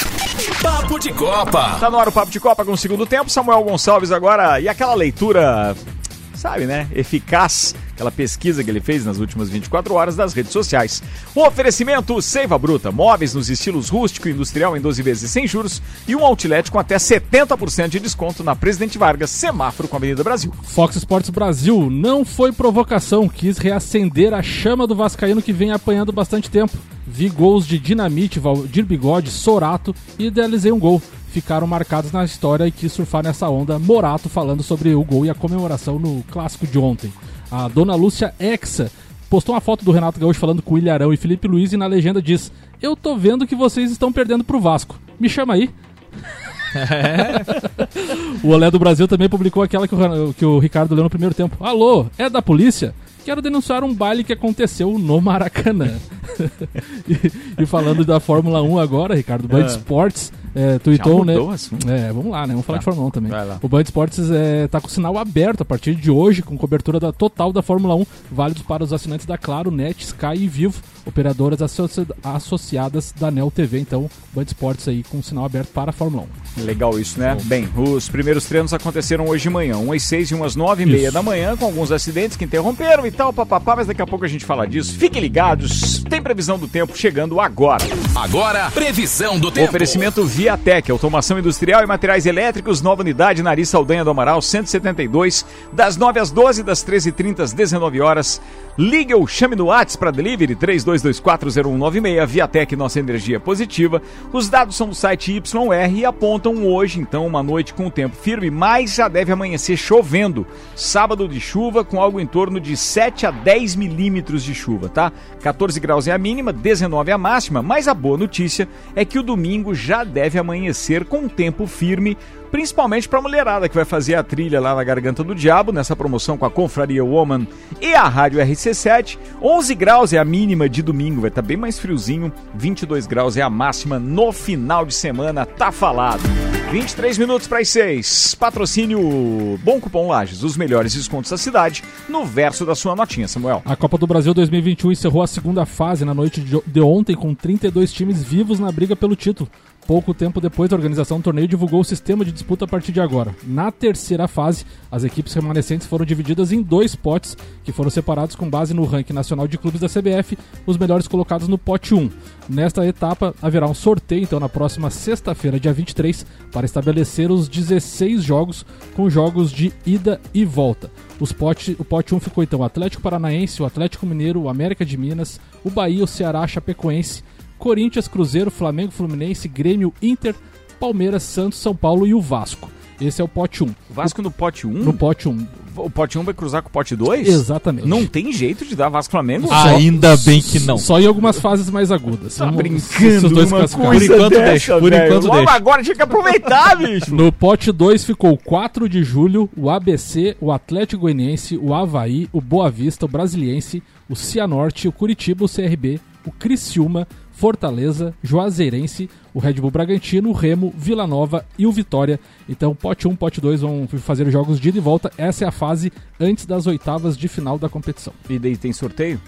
Papo de Copa. Tá no ar o Papo de Copa com o segundo tempo. Samuel Gonçalves agora. E aquela leitura, sabe, né? Eficaz. Aquela pesquisa que ele fez nas últimas 24 horas das redes sociais. Um oferecimento Seiva Bruta. Móveis nos estilos rústico e industrial em 12 vezes sem juros. E um outlet com até 70% de desconto na Presidente Vargas, semáforo com a Avenida Brasil. Fox Sports Brasil não foi provocação, quis reacender a chama do Vascaíno que vem apanhando bastante tempo. Vi gols de Dinamite, Valdir Bigode, Sorato e idealizei um gol. Ficaram marcados na história e quis surfar nessa onda. Morato falando sobre o gol e a comemoração no clássico de ontem. A dona Lúcia Exa postou uma foto do Renato Gaúcho falando com o Ilharão e Felipe Luiz e na legenda diz: Eu tô vendo que vocês estão perdendo pro Vasco. Me chama aí. o Olé do Brasil também publicou aquela que o, que o Ricardo leu no primeiro tempo. Alô, é da polícia? Quero denunciar um baile que aconteceu no Maracanã. e, e falando da Fórmula 1 agora, Ricardo, Band Ah. Esportes, é, tweetou, né? É, vamos lá, né? Vamos falar Tá. de Fórmula 1 também. O Band Esportes é, tá com o sinal aberto a partir de hoje, com cobertura da total da Fórmula 1, válidos para os assinantes da Claro, Net, Sky e Vivo, operadoras associ- associadas da Nel TV. Então, Band Esportes aí com o sinal aberto para a Fórmula 1. Legal isso, né? Bem, os primeiros treinos aconteceram hoje de manhã, umas seis e umas nove e meia da manhã, com alguns acidentes que interromperam e tal, papapá, mas daqui a pouco a gente fala disso. Fiquem ligados, tem previsão do tempo chegando agora. Agora, previsão do tempo. Oferecimento Viatec, automação industrial e materiais elétricos, nova unidade, Nariz Saldanha do Amaral, 172, das 9 às 12, das 13h30 às 19 horas. Ligue ou chame no WhatsApp para delivery 32240196, Viatec, nossa energia positiva. Os dados são do site YR e apontam hoje, então, uma noite com tempo firme, mas já deve amanhecer chovendo. Sábado de chuva com algo em torno de 7 a 10 milímetros de chuva, tá? 14 graus é a mínima, 19 é a máxima, mas a boa notícia é que o domingo já deve amanhecer com tempo firme, principalmente para a mulherada que vai fazer a trilha lá na Garganta do Diabo, nessa promoção com a Confraria Woman e a Rádio RC7. 11 graus é a mínima de domingo, vai estar bem mais friozinho, 22 graus é a máxima no final de semana, tá falado. 23 minutos para as 6. Patrocínio Bom Cupom Lages, os melhores descontos da cidade, no verso da sua notinha, Samuel. A Copa do Brasil 2021 encerrou a segunda fase na noite de ontem com 32 times vivos na briga pelo título. Pouco tempo depois da organização do torneio divulgou o sistema de disputa a partir de agora. Na terceira fase, as equipes remanescentes foram divididas em dois potes, que foram separados com base no ranking nacional de clubes da CBF, os melhores colocados no pote 1. Nesta etapa, haverá um sorteio, então, na próxima sexta-feira, dia 23, para estabelecer os 16 jogos, com jogos de ida e volta. Os pote, o pote 1 ficou, então, o Atlético Paranaense, o Atlético Mineiro, o América de Minas, o Bahia, o Ceará, a Chapecoense, Corinthians, Cruzeiro, Flamengo, Fluminense, Grêmio, Inter, Palmeiras, Santos, São Paulo e o Vasco. Esse é o pote 1. Vasco no pote 1? No pote 1. O pote 1 vai cruzar com o pote 2? Exatamente. Não tem jeito de dar Vasco Flamengo? Ainda bem que não. Só em algumas fases mais agudas. Tá Vamos- brincando dois uma Por enquanto dessa, deixa, por velho. enquanto Logo deixa. agora tinha que aproveitar, bicho. No pote 2 ficou o 4 de julho, o ABC, o Atlético Goianiense, o Havaí, o Boa Vista, o Brasiliense, o Cianorte, o Curitiba, o CRB, o Criciúma, Fortaleza, Juazeirense, o Red Bull Bragantino, o Remo, Vila Nova e o Vitória. Então, pote 1, pote 2 vão fazer os jogos de ida e volta. Essa é a fase antes das oitavas de final da competição. E daí tem sorteio?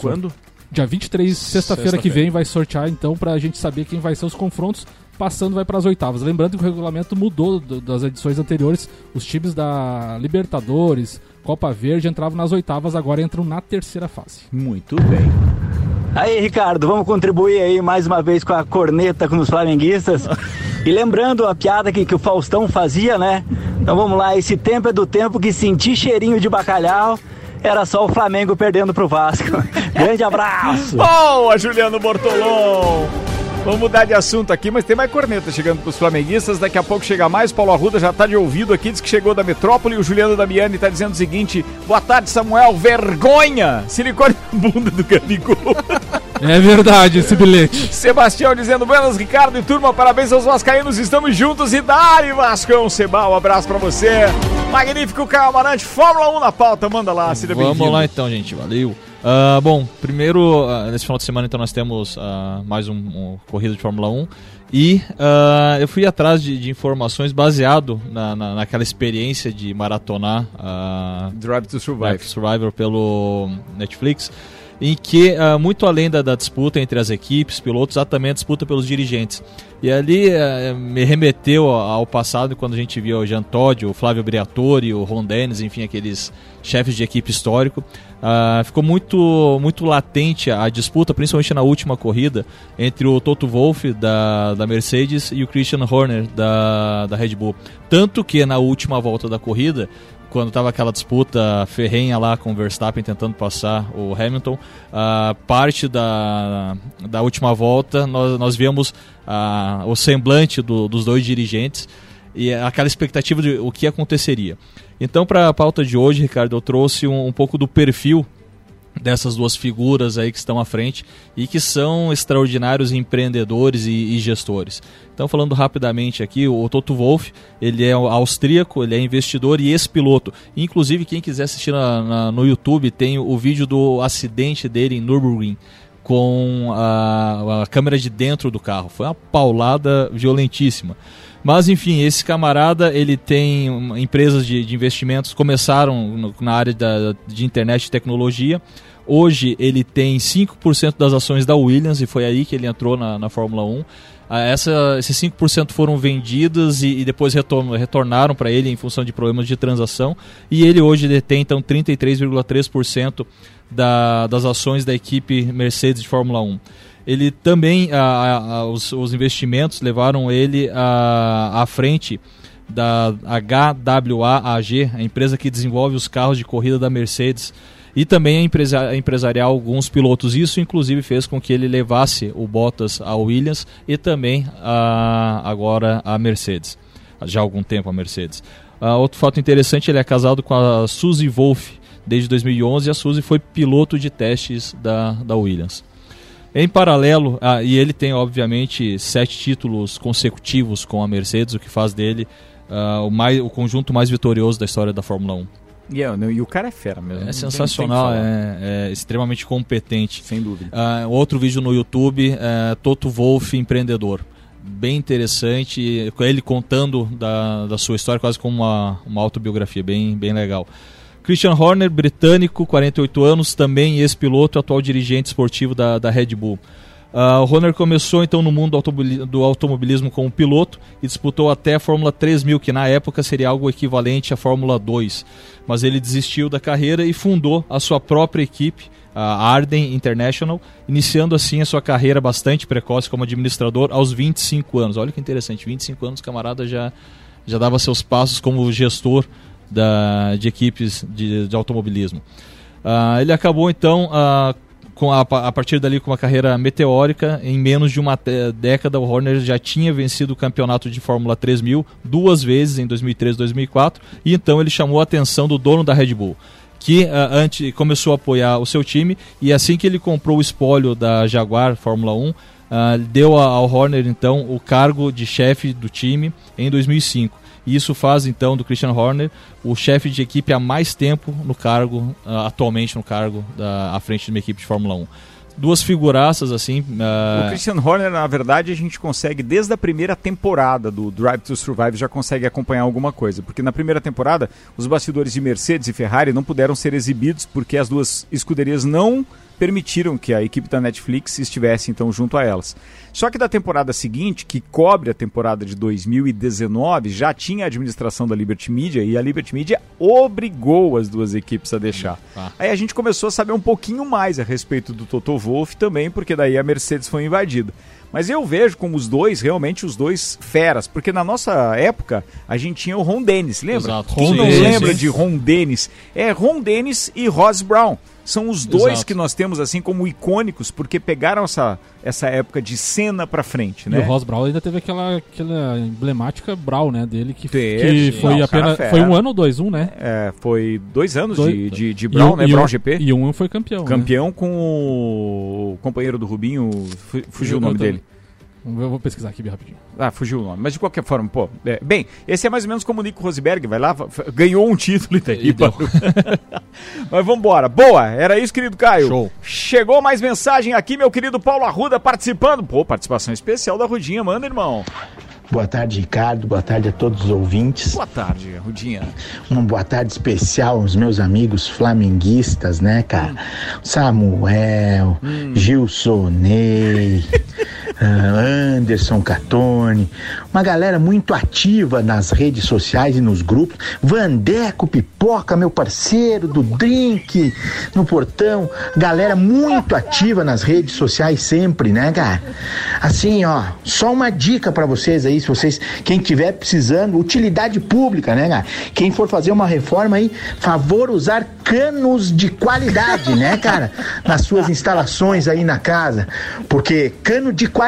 Quando? Dia 23, sexta-feira que Sexta-feira. vem, vai sortear então pra gente saber quem vai ser os confrontos. Passando vai para as oitavas. Lembrando que o regulamento mudou do- das edições anteriores. Os times da Libertadores, Copa Verde entravam nas oitavas, agora entram na terceira fase. Muito bem. Aí, Ricardo, vamos contribuir aí mais uma vez com a corneta com os flamenguistas. E lembrando a piada que, que o Faustão fazia, né? Então vamos lá, esse tempo é do tempo que senti cheirinho de bacalhau. Era só o Flamengo perdendo pro Vasco. Grande abraço! Boa, Juliano Bortolom! Vamos mudar de assunto aqui, mas tem mais corneta chegando pros flamenguistas. Daqui a pouco chega mais. Paulo Arruda já tá de ouvido aqui, diz que chegou da metrópole. O Juliano Damiani tá dizendo o seguinte: Boa tarde, Samuel. Vergonha! Silicone na bunda do Gabigol. É verdade esse bilhete. Sebastião dizendo: Buenas, Ricardo e turma, parabéns aos Vascaínos, estamos juntos e dali, Vascão Seba, um abraço pra você. Magnífico Caio Amarante, Fórmula 1 na pauta, manda lá, seja bem-vindo. Vamos lá então, gente. Valeu. Ah, bom, primeiro, ah, nesse final de semana, então, nós temos ah, mais um, um corrida de Fórmula 1. E ah, eu fui atrás de, de informações baseado na, na- naquela experiência de maratonar ah, Drive to Survive. Drive to Survivor pelo Netflix, em que, ah, muito além da, da disputa entre as equipes, pilotos, há também a disputa pelos dirigentes. E ali me remeteu ao passado, quando a gente via o Jean Todt, o Flávio Briatore, o Ron Dennis, enfim, aqueles chefes de equipe histórico. Ah, ficou muito, muito latente a disputa, principalmente na última corrida, entre o Toto Wolff da, da Mercedes e o Christian Horner da, da Red Bull. Tanto que na última volta da corrida, quando estava aquela disputa ferrenha lá com o Verstappen tentando passar o Hamilton, ah, parte da, da última volta nós, nós vemos ah, o semblante do- dos dois dirigentes e aquela expectativa de o que aconteceria. Então, para a pauta de hoje, Ricardo, eu trouxe um, um pouco do perfil dessas duas figuras aí que estão à frente e que são extraordinários empreendedores e, e gestores. Então, falando rapidamente aqui, o Toto Wolff, ele é austríaco, ele é investidor e ex-piloto. Inclusive, quem quiser assistir na- na- no YouTube, tem o vídeo do acidente dele em Nürburgring, com a, a câmera de dentro do carro. Foi uma paulada violentíssima. Mas enfim, esse camarada ele tem empresas de, de investimentos começaram no- na área da, de internet e tecnologia. Hoje ele tem 5% das ações da Williams e foi aí que ele entrou na, na Fórmula 1. Ah, essa, esses 5% foram vendidas e, e depois retorn- retornaram para ele em função de problemas de transação. E ele hoje detém então 33,3% da, das ações da equipe Mercedes de Fórmula 1. Ele também, a- a- os, os investimentos levaram ele à à frente da HWA-AG, a empresa que desenvolve os carros de corrida da Mercedes, e também a empresa, a empresarial alguns pilotos. Isso, inclusive, fez com que ele levasse o Bottas à Williams e também a, agora a Mercedes. Já há algum tempo a Mercedes. Ah, outro fato interessante, ele é casado com a Suzy Wolff desde 2011 e a Suzy foi piloto de testes da, da Williams. Em paralelo, ah, e ele tem obviamente sete títulos consecutivos com a Mercedes, o que faz dele ah, o, mais, o conjunto mais vitorioso da história da Fórmula 1. E, é, e o cara é fera mesmo. É sensacional, é, é extremamente competente. Sem dúvida. Ah, outro vídeo no YouTube, é, Toto Wolff, empreendedor. Bem interessante, ele contando da, da sua história, quase como uma, uma autobiografia, bem, bem legal. Christian Horner, britânico, 48 anos, também ex-piloto, atual dirigente esportivo da, da Red Bull. Ah, o Horner começou então no mundo do automobilismo como piloto e disputou até a Fórmula 3000, que na época seria algo equivalente à Fórmula 2. Mas ele desistiu da carreira e fundou a sua própria equipe, a Arden International, iniciando assim a sua carreira bastante precoce como administrador aos 25 anos. Olha que interessante, 25 anos o camarada já, já dava seus passos como gestor da, de equipes de, de automobilismo. Ah, ele acabou então ah, com a, a partir dali com uma carreira meteórica. Em menos de uma década, o Horner já tinha vencido o campeonato de Fórmula 3000 duas vezes em 2003 e 2004. E então ele chamou a atenção do dono da Red Bull. Que ah, antes começou a apoiar o seu time e assim que ele comprou o espólio da Jaguar Fórmula 1, ah, deu a- ao Horner então o cargo de chefe do time em 2005. E isso faz então do Christian Horner o chefe de equipe há mais tempo no cargo, ah, atualmente no cargo da, à frente de uma equipe de Fórmula 1. Duas figuraças assim. ah, O Christian Horner, na verdade, a gente consegue, desde a primeira temporada do Drive to Survive, já consegue acompanhar alguma coisa. Porque na primeira temporada, os bastidores de Mercedes e Ferrari não puderam ser exibidos porque as duas escuderias não permitiram que a equipe da Netflix estivesse então junto a elas. Só que da temporada seguinte, que cobre a temporada de 2019, já tinha a administração da Liberty Media e a Liberty Media obrigou as duas equipes a deixar. Ah. Aí a gente começou a saber um pouquinho mais a respeito do Toto Wolff também, porque daí a Mercedes foi invadida. Mas eu vejo como os dois, realmente os dois feras, porque na nossa época a gente tinha o Ron Dennis, lembra? Exato. Quem não Dennis. lembra de Ron Dennis? É Ron Dennis e Ross Brown. São os dois Exato. que nós temos assim como icônicos, porque pegaram essa, essa época de cena pra frente, E né? o Ross Brown ainda teve aquela, aquela emblemática Brown, né, dele, que, Teve. que foi Não, apenas. fera. Foi um ano ou dois, um, né? É, foi dois anos Dois- de, de, de E Brown, um- né? e Brown um- GP. E um foi campeão. né? Campeão com o companheiro do Rubinho, fu- fugiu o nome dele. Eu vou pesquisar aqui bem rapidinho. Ah, fugiu o nome. Mas de qualquer forma, pô. é, bem, esse é mais ou menos como o Nico Rosberg, vai lá, ganhou um título e tá aqui, E. Mas vambora. Boa, era isso, querido Caio. Show. Chegou mais mensagem aqui, meu querido Paulo Arruda participando. Pô, participação especial da Rudinha, manda, irmão. Boa tarde, Ricardo. Boa tarde a todos os ouvintes. Boa tarde, Rudinha. Uma boa tarde especial aos meus amigos flamenguistas, né, cara? Samuel, Gilson Ney, Anderson Catone, uma galera muito ativa nas redes sociais e nos grupos. Vandeco Pipoca, meu parceiro do Drink, no portão. Galera muito ativa nas redes sociais sempre, né, cara? Assim, ó, só uma dica pra vocês aí, se vocês, quem tiver precisando, utilidade pública, né, cara? Quem for fazer uma reforma aí, favor usar canos de qualidade, né, cara? Nas suas instalações aí na casa. Porque cano de qualidade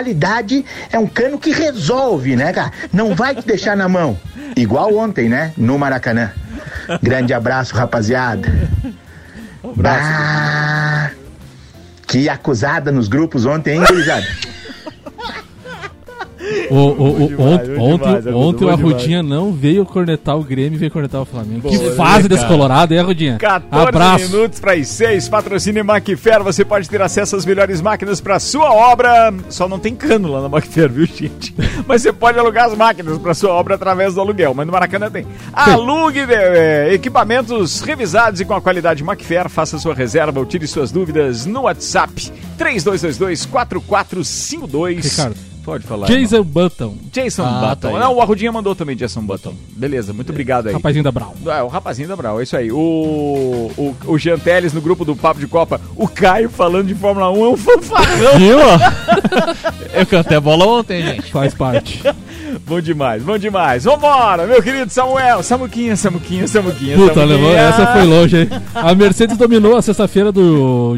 é um cano que resolve, né, cara? Não vai te deixar na mão. Igual ontem, né? No Maracanã. Grande abraço, rapaziada. Ah, que acusada nos grupos ontem, hein, gurizada? O, o, o, demais, ont- bom ontem demais, ontem o. Arrudinha não veio cornetar o Grêmio, veio cornetar o Flamengo. Boa, que né, fase desse cara? Colorado, hein, Arrudinha? 14 Abraço. minutos para as 6. Patrocínio Macfer. Você pode ter acesso às melhores máquinas para sua obra. Só não tem cano lá na Macfer, viu, gente? Mas você pode alugar as máquinas para sua obra através do aluguel. Mas no Maracanã tem. Alugue eh, equipamentos revisados e com a qualidade Macfer. Faça sua reserva ou tire suas dúvidas no WhatsApp 3222 4452. Ricardo. Pode falar. Jason irmão. Button. Jason Ah, Button. tá. Não, o Arrudinha mandou também Jason Button. Beleza, muito obrigado aí. Rapazinho da Brau. É, o rapazinho da Brau, é isso aí. O, o, o Jean Teles no grupo do Papo de Copa, o Caio falando de Fórmula 1 é um fanfarrão. Viu? Eu cantei a bola ontem, gente. Faz parte. Bom demais, bom demais. Vambora, meu querido Samuel. Samuquinha, Samuquinha, Samuquinha. Puta, Samuquinha. levou, essa foi longe, hein? A Mercedes dominou a sexta-feira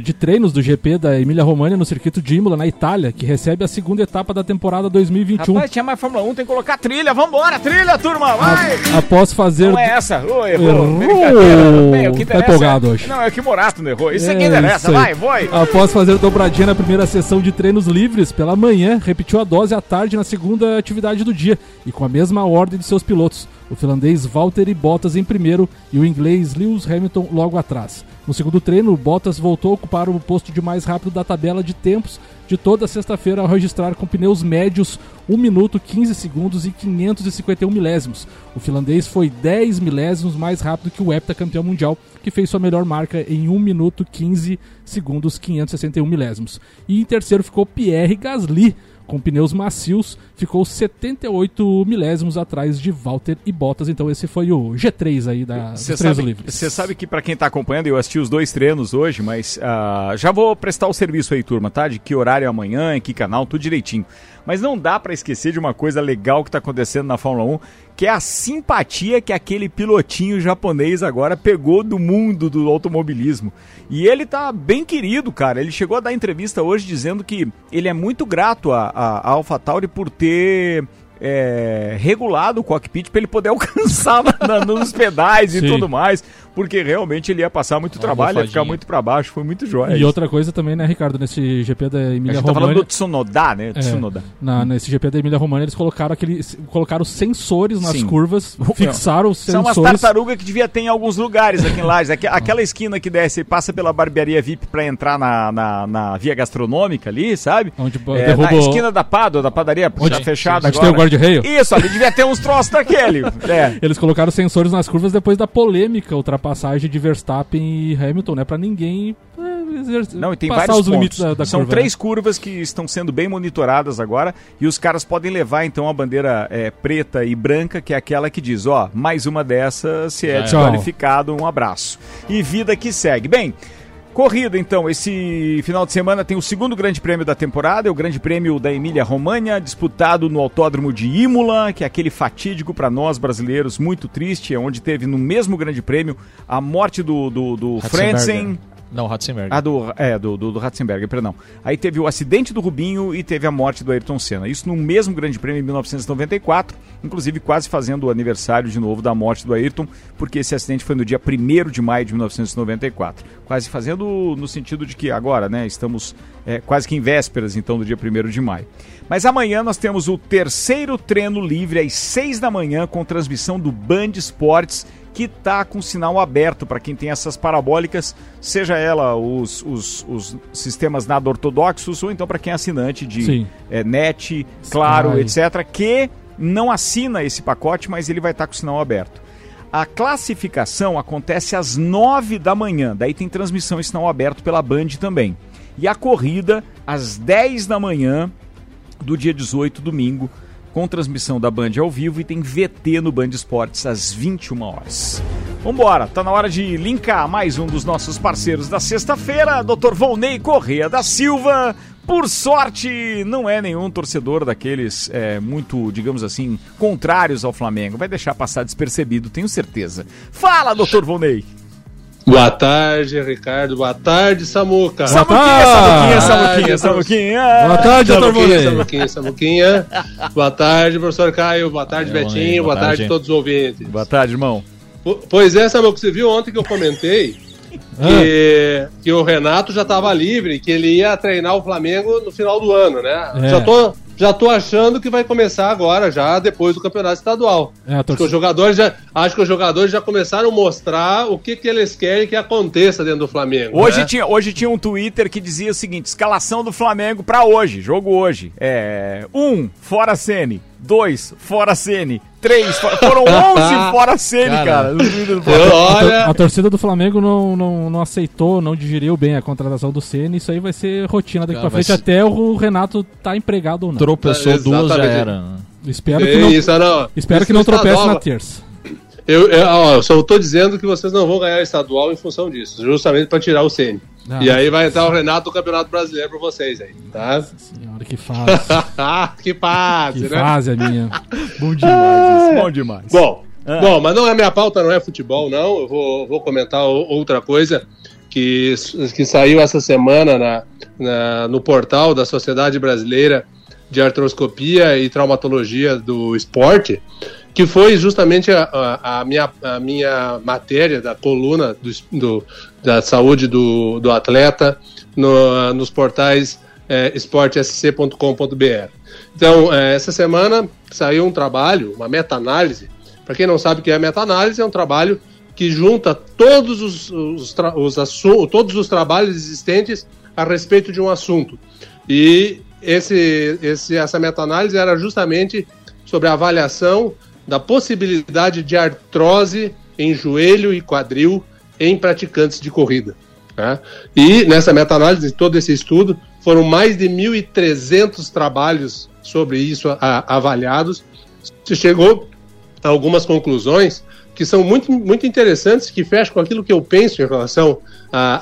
de treinos do GP da Emília Romagna no circuito de Imola, na Itália, que recebe a segunda etapa da temporada 2021. Rapaz, tinha mais Fórmula 1, tem que colocar trilha. Vambora, trilha, turma, vai. Após fazer. Não é essa. Ô, errou. Errou. Brincadeira. Bem, o que Tá interessa empolgado é- hoje. Não, é que o Morato não errou. Isso É aqui interessa, isso vai, vai. Após fazer dobradinha na primeira sessão de treinos livres pela manhã, repetiu a dose à tarde na segunda atividade do dia e com a mesma ordem de seus pilotos, o finlandês Valtteri Bottas em primeiro e o inglês Lewis Hamilton logo atrás. No segundo treino, Bottas voltou a ocupar o posto de mais rápido da tabela de tempos de toda sexta-feira ao registrar com pneus médios 1 minuto 15 segundos e 551 milésimos. O finlandês foi 10 milésimos mais rápido que o heptacampeão mundial, que fez sua melhor marca em 1 minuto 15 segundos 561 milésimos. E em terceiro ficou Pierre Gasly, com pneus macios, ficou 78 milésimos atrás de Walter e Bottas. Então esse foi o G3 aí da, dos sabe, livres. você sabe que pra quem tá acompanhando, eu assisti os dois treinos hoje, mas ah, já vou prestar o serviço aí, turma, tá? De que horário é amanhã, em que canal, tudo direitinho. Mas não dá pra esquecer de uma coisa legal que tá acontecendo na Fórmula 1, que é a simpatia que aquele pilotinho japonês agora pegou do mundo do automobilismo. E ele tá bem querido, cara. Ele chegou a dar entrevista hoje dizendo que ele é muito grato a, a, a AlphaTauri por ter é, regulado o cockpit para ele poder alcançar na- nos pedais e tudo mais, porque realmente ele ia passar muito trabalho, ia ficar muito para baixo, foi muito jóia. E outra coisa também, né, Ricardo, nesse GP da A Emília gente tá falando do Tsunoda, né? É, Tsunoda. na, nesse GP da Emília Romagna eles colocaram aqueles colocaram sensores nas Sim. curvas, fixaram os São umas sensores. tartarugas que devia ter em alguns lugares aqui em Lages. Aque- Aquela esquina que desce, passa pela barbearia VIP pra entrar na, na, na via gastronômica ali, sabe? Onde É, derruba na esquina da Pádua, da padaria, Onde- já fechada onde agora. tem o guarda-reio. Isso, ali devia ter uns troços daquele. É. Eles colocaram sensores nas curvas depois da polêmica ultrapassagem de Verstappen e Hamilton, né, Pra ninguém é, exercer- Não, e tem passar vários os limites pontos. da, da São curva. três né? curvas que estão sendo bem monitoradas agora e os caras podem levar então a bandeira é, preta e branca, que é aquela que diz, ó, mais uma dessas se é é. desqualificado, um abraço. E vida que segue. Bem, corrida então, esse final de semana tem o segundo grande prêmio da temporada, é o grande prêmio da Emília Romagna, disputado no autódromo de Imola, que é aquele fatídico para nós brasileiros, muito triste, é onde teve no mesmo grande prêmio a morte do, do, do. Frentzen, Não, Ratzenberger. ah, do, é, do, do, do Ratzenberger, perdão. Aí teve o acidente do Rubinho e teve a morte do Ayrton Senna. Isso no mesmo Grande Prêmio em 1994, inclusive quase fazendo o aniversário de novo da morte do Ayrton, porque esse acidente foi no dia 1 de maio de 1994. Quase fazendo no sentido de que agora, né, estamos é, quase que em vésperas então do dia 1 de maio. Mas amanhã nós temos o terceiro treino livre às 6 da manhã com transmissão do Band Esportes que tá com sinal aberto para quem tem essas parabólicas, seja ela os, os, os sistemas nada ortodoxos ou então para quem é assinante de é, net, claro, etc., que não assina esse pacote, mas ele vai estar com sinal aberto. A classificação acontece às 9 da manhã, daí tem transmissão em sinal aberto pela Band também. E a corrida às 10 da manhã do dia 18, domingo, com transmissão da Band ao vivo e tem VT no Band Esportes às 21 horas. Vambora, tá na hora de linkar mais um dos nossos parceiros da sexta-feira, Dr. Volney Correia da Silva. Por sorte, não é nenhum torcedor daqueles é, muito, digamos assim, contrários ao Flamengo. Vai deixar passar despercebido, tenho certeza. Fala, Dr. Volney! Boa tarde, Ricardo. Boa tarde, Samuca. Samuquinha, Samuquinha, Samuquinha, Samuquinha. Boa tarde, doutor Samuquinha. Samuquinha, Samuquinha. Boa tarde, professor Caio. Boa tarde, É, Betinho. Boa boa tarde, tarde. todos os ouvintes. Boa tarde, irmão. Po- Pois é, Samuca, você viu ontem que eu comentei que, que o Renato já estava livre, que ele ia treinar o Flamengo no final do ano, né? É. Já, tô, já tô achando que vai começar agora, já depois do campeonato estadual. É, Acho que os jogadores já, acho que os jogadores já começaram a mostrar o que, que eles querem que aconteça dentro do Flamengo. Hoje, né? tinha, hoje tinha um Twitter que dizia o seguinte: escalação do Flamengo pra hoje, jogo hoje. É. Um, fora Sene. Dois, fora Sene. Três, fora... foram 11 fora Sene, cara. Cara, do A, torcida do Flamengo não, não, não aceitou, não digeriu bem a contratação do Ceni. Isso aí vai ser rotina daqui Cara, pra frente, ser- até o Renato tá empregado ou não. Tropeçou duas já era. Espero que não, isso não- espero isso que não tropece estadual- na terça. Eu, eu, ó, eu só tô dizendo que vocês não vão ganhar estadual em função disso, justamente para tirar o Ceni. Ah. E aí vai entrar o Renato do Campeonato Brasileiro pra vocês aí, tá? Senhora, que fase. que fase, que né? fase a minha. Bom demais isso, bom demais. Bom, Ah. bom, mas não é minha pauta, não é futebol, não. Eu vou, vou comentar outra coisa que, que saiu essa semana na, na- no portal da Sociedade Brasileira de Artroscopia e Traumatologia do Esporte, que foi justamente a, a- a minha, a minha matéria da coluna do, do- da saúde do, do atleta no- nos portais é, esportesc.com.br. Então, é, essa semana saiu um trabalho, uma meta-análise. Para quem não sabe o que é meta-análise, é um trabalho que junta todos os, os, os todos os trabalhos existentes a respeito de um assunto. E esse, esse, essa meta-análise era justamente sobre a avaliação da possibilidade de artrose em joelho e quadril em praticantes de corrida. tá? E nessa meta-análise, todo esse estudo, foram mais de 1.300 trabalhos sobre isso a- avaliados. Se chegou a algumas conclusões que são muito, muito interessantes, que fecham com aquilo que eu penso em relação a-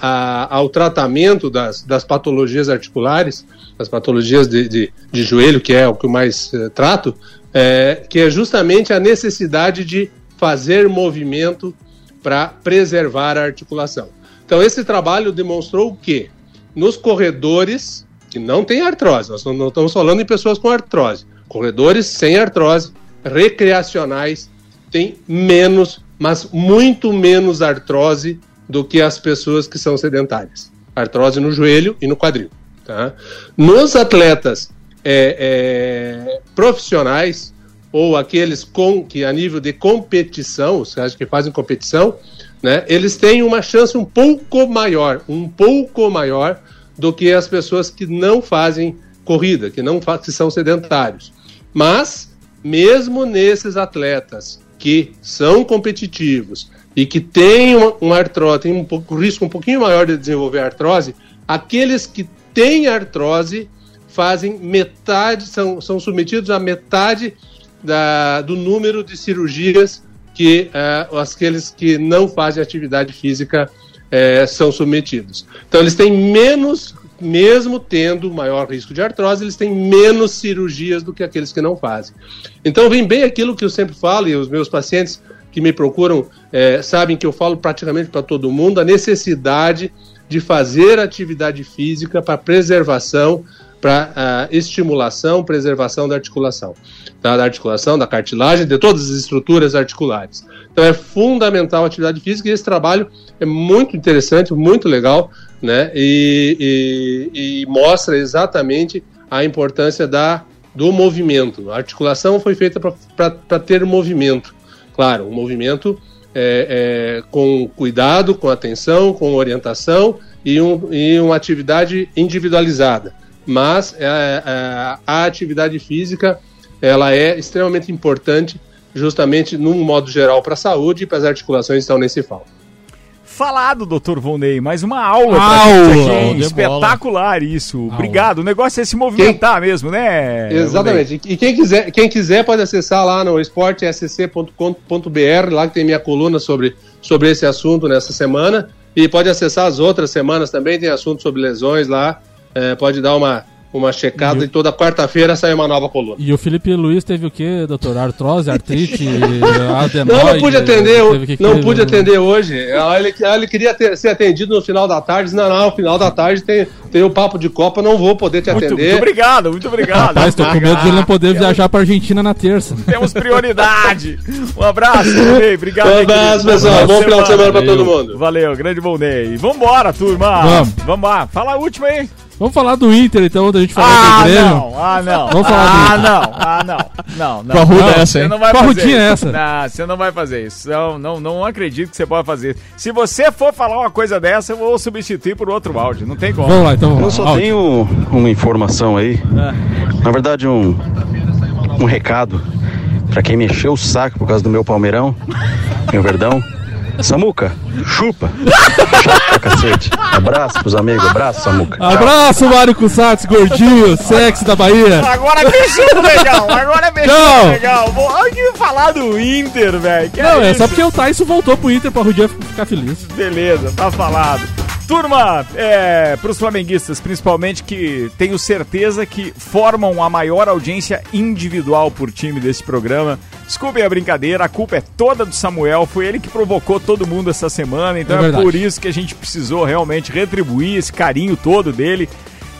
a- ao tratamento das, das patologias articulares, das patologias de, de, de joelho, que é o que eu mais eh, trato, é, que é justamente a necessidade de fazer movimento para preservar a articulação. Então, esse trabalho demonstrou que nos corredores que não têm artrose, nós não estamos falando em pessoas com artrose, corredores sem artrose, recreacionais, têm menos, mas muito menos artrose do que as pessoas que são sedentárias. Artrose no joelho e no quadril. Tá? Nos atletas é, é, profissionais ou aqueles com que a nível de competição, os caras que fazem competição, né, eles têm uma chance um pouco maior, um pouco maior do que as pessoas que não fazem corrida, que não que são sedentários. Mas mesmo nesses atletas que são competitivos e que têm uma, uma artrose, têm um pouco, risco um pouquinho maior de desenvolver artrose, aqueles que têm artrose fazem metade, são, são submetidos a metade da, do número de cirurgias que uh, aqueles que não fazem atividade física uh, são submetidos. Então eles têm menos, mesmo tendo maior risco de artrose, eles têm menos cirurgias do que aqueles que não fazem. Então vem bem aquilo que eu sempre falo e os meus pacientes que me procuram uh, sabem que eu falo praticamente para todo mundo a necessidade de fazer atividade física para preservação para uh, estimulação, preservação da articulação, tá? da articulação, da cartilagem, de todas as estruturas articulares. Então é fundamental a atividade física e esse trabalho é muito interessante, muito legal, né? E, e, e mostra exatamente a importância da, do movimento. A articulação foi feita para ter movimento, claro, um movimento é, é, com cuidado, com atenção, com orientação e, um, e uma atividade individualizada mas é, é, a atividade física ela é extremamente importante justamente num modo geral para a saúde e para as articulações estão nesse falo. Falado, doutor Volney, mais uma aula, aula gente aqui, espetacular isso. Aula. Obrigado. O negócio é se movimentar quem... mesmo, né? Exatamente. E quem quiser, quem quiser pode acessar lá no esportesc.com.br, lá que tem minha coluna sobre, sobre esse assunto nessa semana. E pode acessar as outras semanas também, tem assunto sobre lesões lá. É, pode dar uma, uma checada e, e toda quarta-feira sai uma nova coluna. E o Felipe Luiz teve o que, doutor? Artrose, artrite, adenoide? Não, não pude atender, que não pude atender hoje. Ele, ele queria ter, ser atendido no final da tarde. Não, não, no final da tarde tem, tem o papo de Copa, não vou poder te muito, atender. Muito obrigado, muito obrigado. Rapaz, tô com medo de ele não poder viajar pra Argentina na terça. Temos prioridade. Um abraço. Obrigado. Um abraço, pessoal. Bom final de semana pra todo mundo. Valeu, grande Volney. Vambora, turma. Vamos. Vamos lá. Fala a última aí. Vamos falar do Inter, então, onde a gente falou Ah, do Grêmio. não, ah, não. Vamos falar do ah, Inter. não, ah, não. Não, não. Com a ruda Não, essa, hein? não vai Com a fazer rudinha isso. essa. Não, você não vai fazer isso. Não, não, não acredito que você pode fazer isso. Se você for falar uma coisa dessa, eu vou substituir por outro áudio. Não tem como. Vamos lá, então vamos Eu só Áudio. tenho uma informação aí. Na verdade, um, um recado pra quem mexeu o saco por causa do meu Palmeirão, meu Verdão. Samuca, chupa. Chato pra cacete. Abraço pros amigos, abraço, Samuca. Abraço, Mário Cusatz, gordinho, sexy da Bahia. Agora mexeu legal, agora mexeu Não. legal. Vou aqui falar do Inter, velho. Não, é isso? só porque o Tyson voltou pro Inter pra Rudier ficar feliz. Beleza, tá falado. Turma, é, para os flamenguistas, principalmente, que tenho certeza que formam a maior audiência individual por time desse programa. Desculpem a brincadeira, a culpa é toda do Samuel, foi ele que provocou todo mundo essa semana, então É é, por isso que a gente precisou realmente retribuir esse carinho todo dele.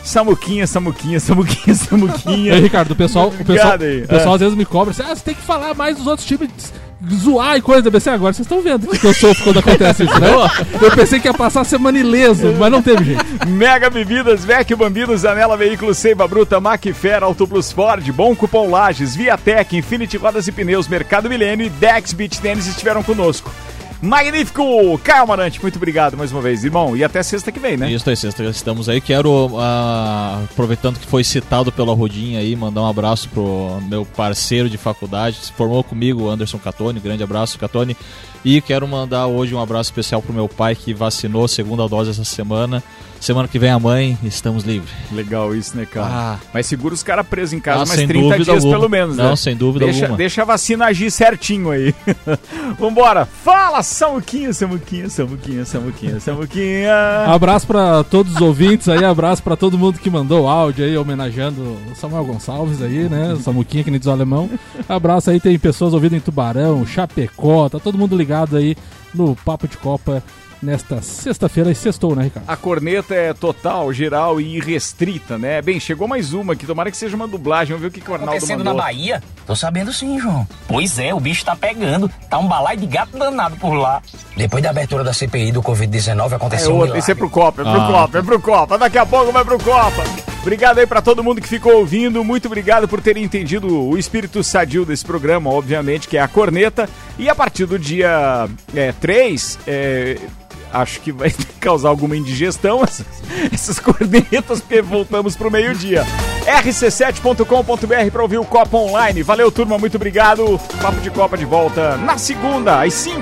Samuquinha, Samuquinha, Samuquinha, Samuquinha. E aí, Ricardo, o pessoal, o pessoal, o pessoal É. às vezes me cobra assim, ah, você tem que falar mais dos outros times, zoar e coisa da BC. Agora vocês estão vendo o que eu sofro quando acontece isso, né? Eu pensei que ia passar a semana ileso, mas não teve jeito. Mega Bebidas, Vec Bambinos, Anela Veículos, Seiva Bruta, Macfer, Auto Plus Ford, Bom Cupom Lages, Viatec, Infinity Rodas e Pneus, Mercado Milênio e Dex Beach Tênis estiveram conosco. Magnífico! Caio muito obrigado mais uma vez, irmão. E até sexta que vem, né? Isso aí, sexta estamos aí. Quero, ah, aproveitando que foi citado pela Rodinha aí, mandar um abraço pro meu parceiro de faculdade, se formou comigo, Anderson Catone. Grande abraço, Catone. E quero mandar hoje um abraço especial pro meu pai que vacinou segunda dose essa semana. Semana que vem a mãe, estamos livres. Legal isso, né, cara? Ah. Mas segura os caras presos em casa Ah, mais sem 30 dúvida dias alguma. pelo menos, né? Não, sem dúvida deixa, alguma. Deixa a vacina agir certinho aí. Vambora! Fala, Samuquinha, Samuquinha, Samuquinha, Samuquinha, Samuquinha. Abraço pra todos os ouvintes aí, abraço pra todo mundo que mandou áudio aí, homenageando o Samuel Gonçalves aí, né? O Samuquinha, que nem diz o alemão. Abraço aí, tem pessoas ouvindo em Tubarão, Chapecó, tá todo mundo ligado aí no Papo de Copa nesta sexta-feira e sextou, né, Ricardo? A corneta é total, geral e irrestrita, né? Bem, chegou mais uma aqui. Tomara que seja uma dublagem. Vamos ver o que, que o Arnaldo acontecendo mandou. na Bahia? Tô sabendo sim, João. Pois é, o bicho tá pegando. Tá um balai de gato danado por lá. Depois da abertura da CPI do Covid-19 É aconteceu um outro, milagre. esse é pro Copa, é pro Ah. Copa, é pro Copa. Daqui a pouco vai pro Copa. Obrigado aí pra todo mundo que ficou ouvindo. Muito obrigado por terem entendido o espírito sadio desse programa, obviamente, que é a corneta. E a partir do dia 3, acho que vai causar alguma indigestão essas, essas cornetas, porque voltamos pro meio-dia. rc7.com.br pra ouvir o Copa Online. Valeu, turma, muito obrigado. Papo de Copa de volta na segunda, às 5.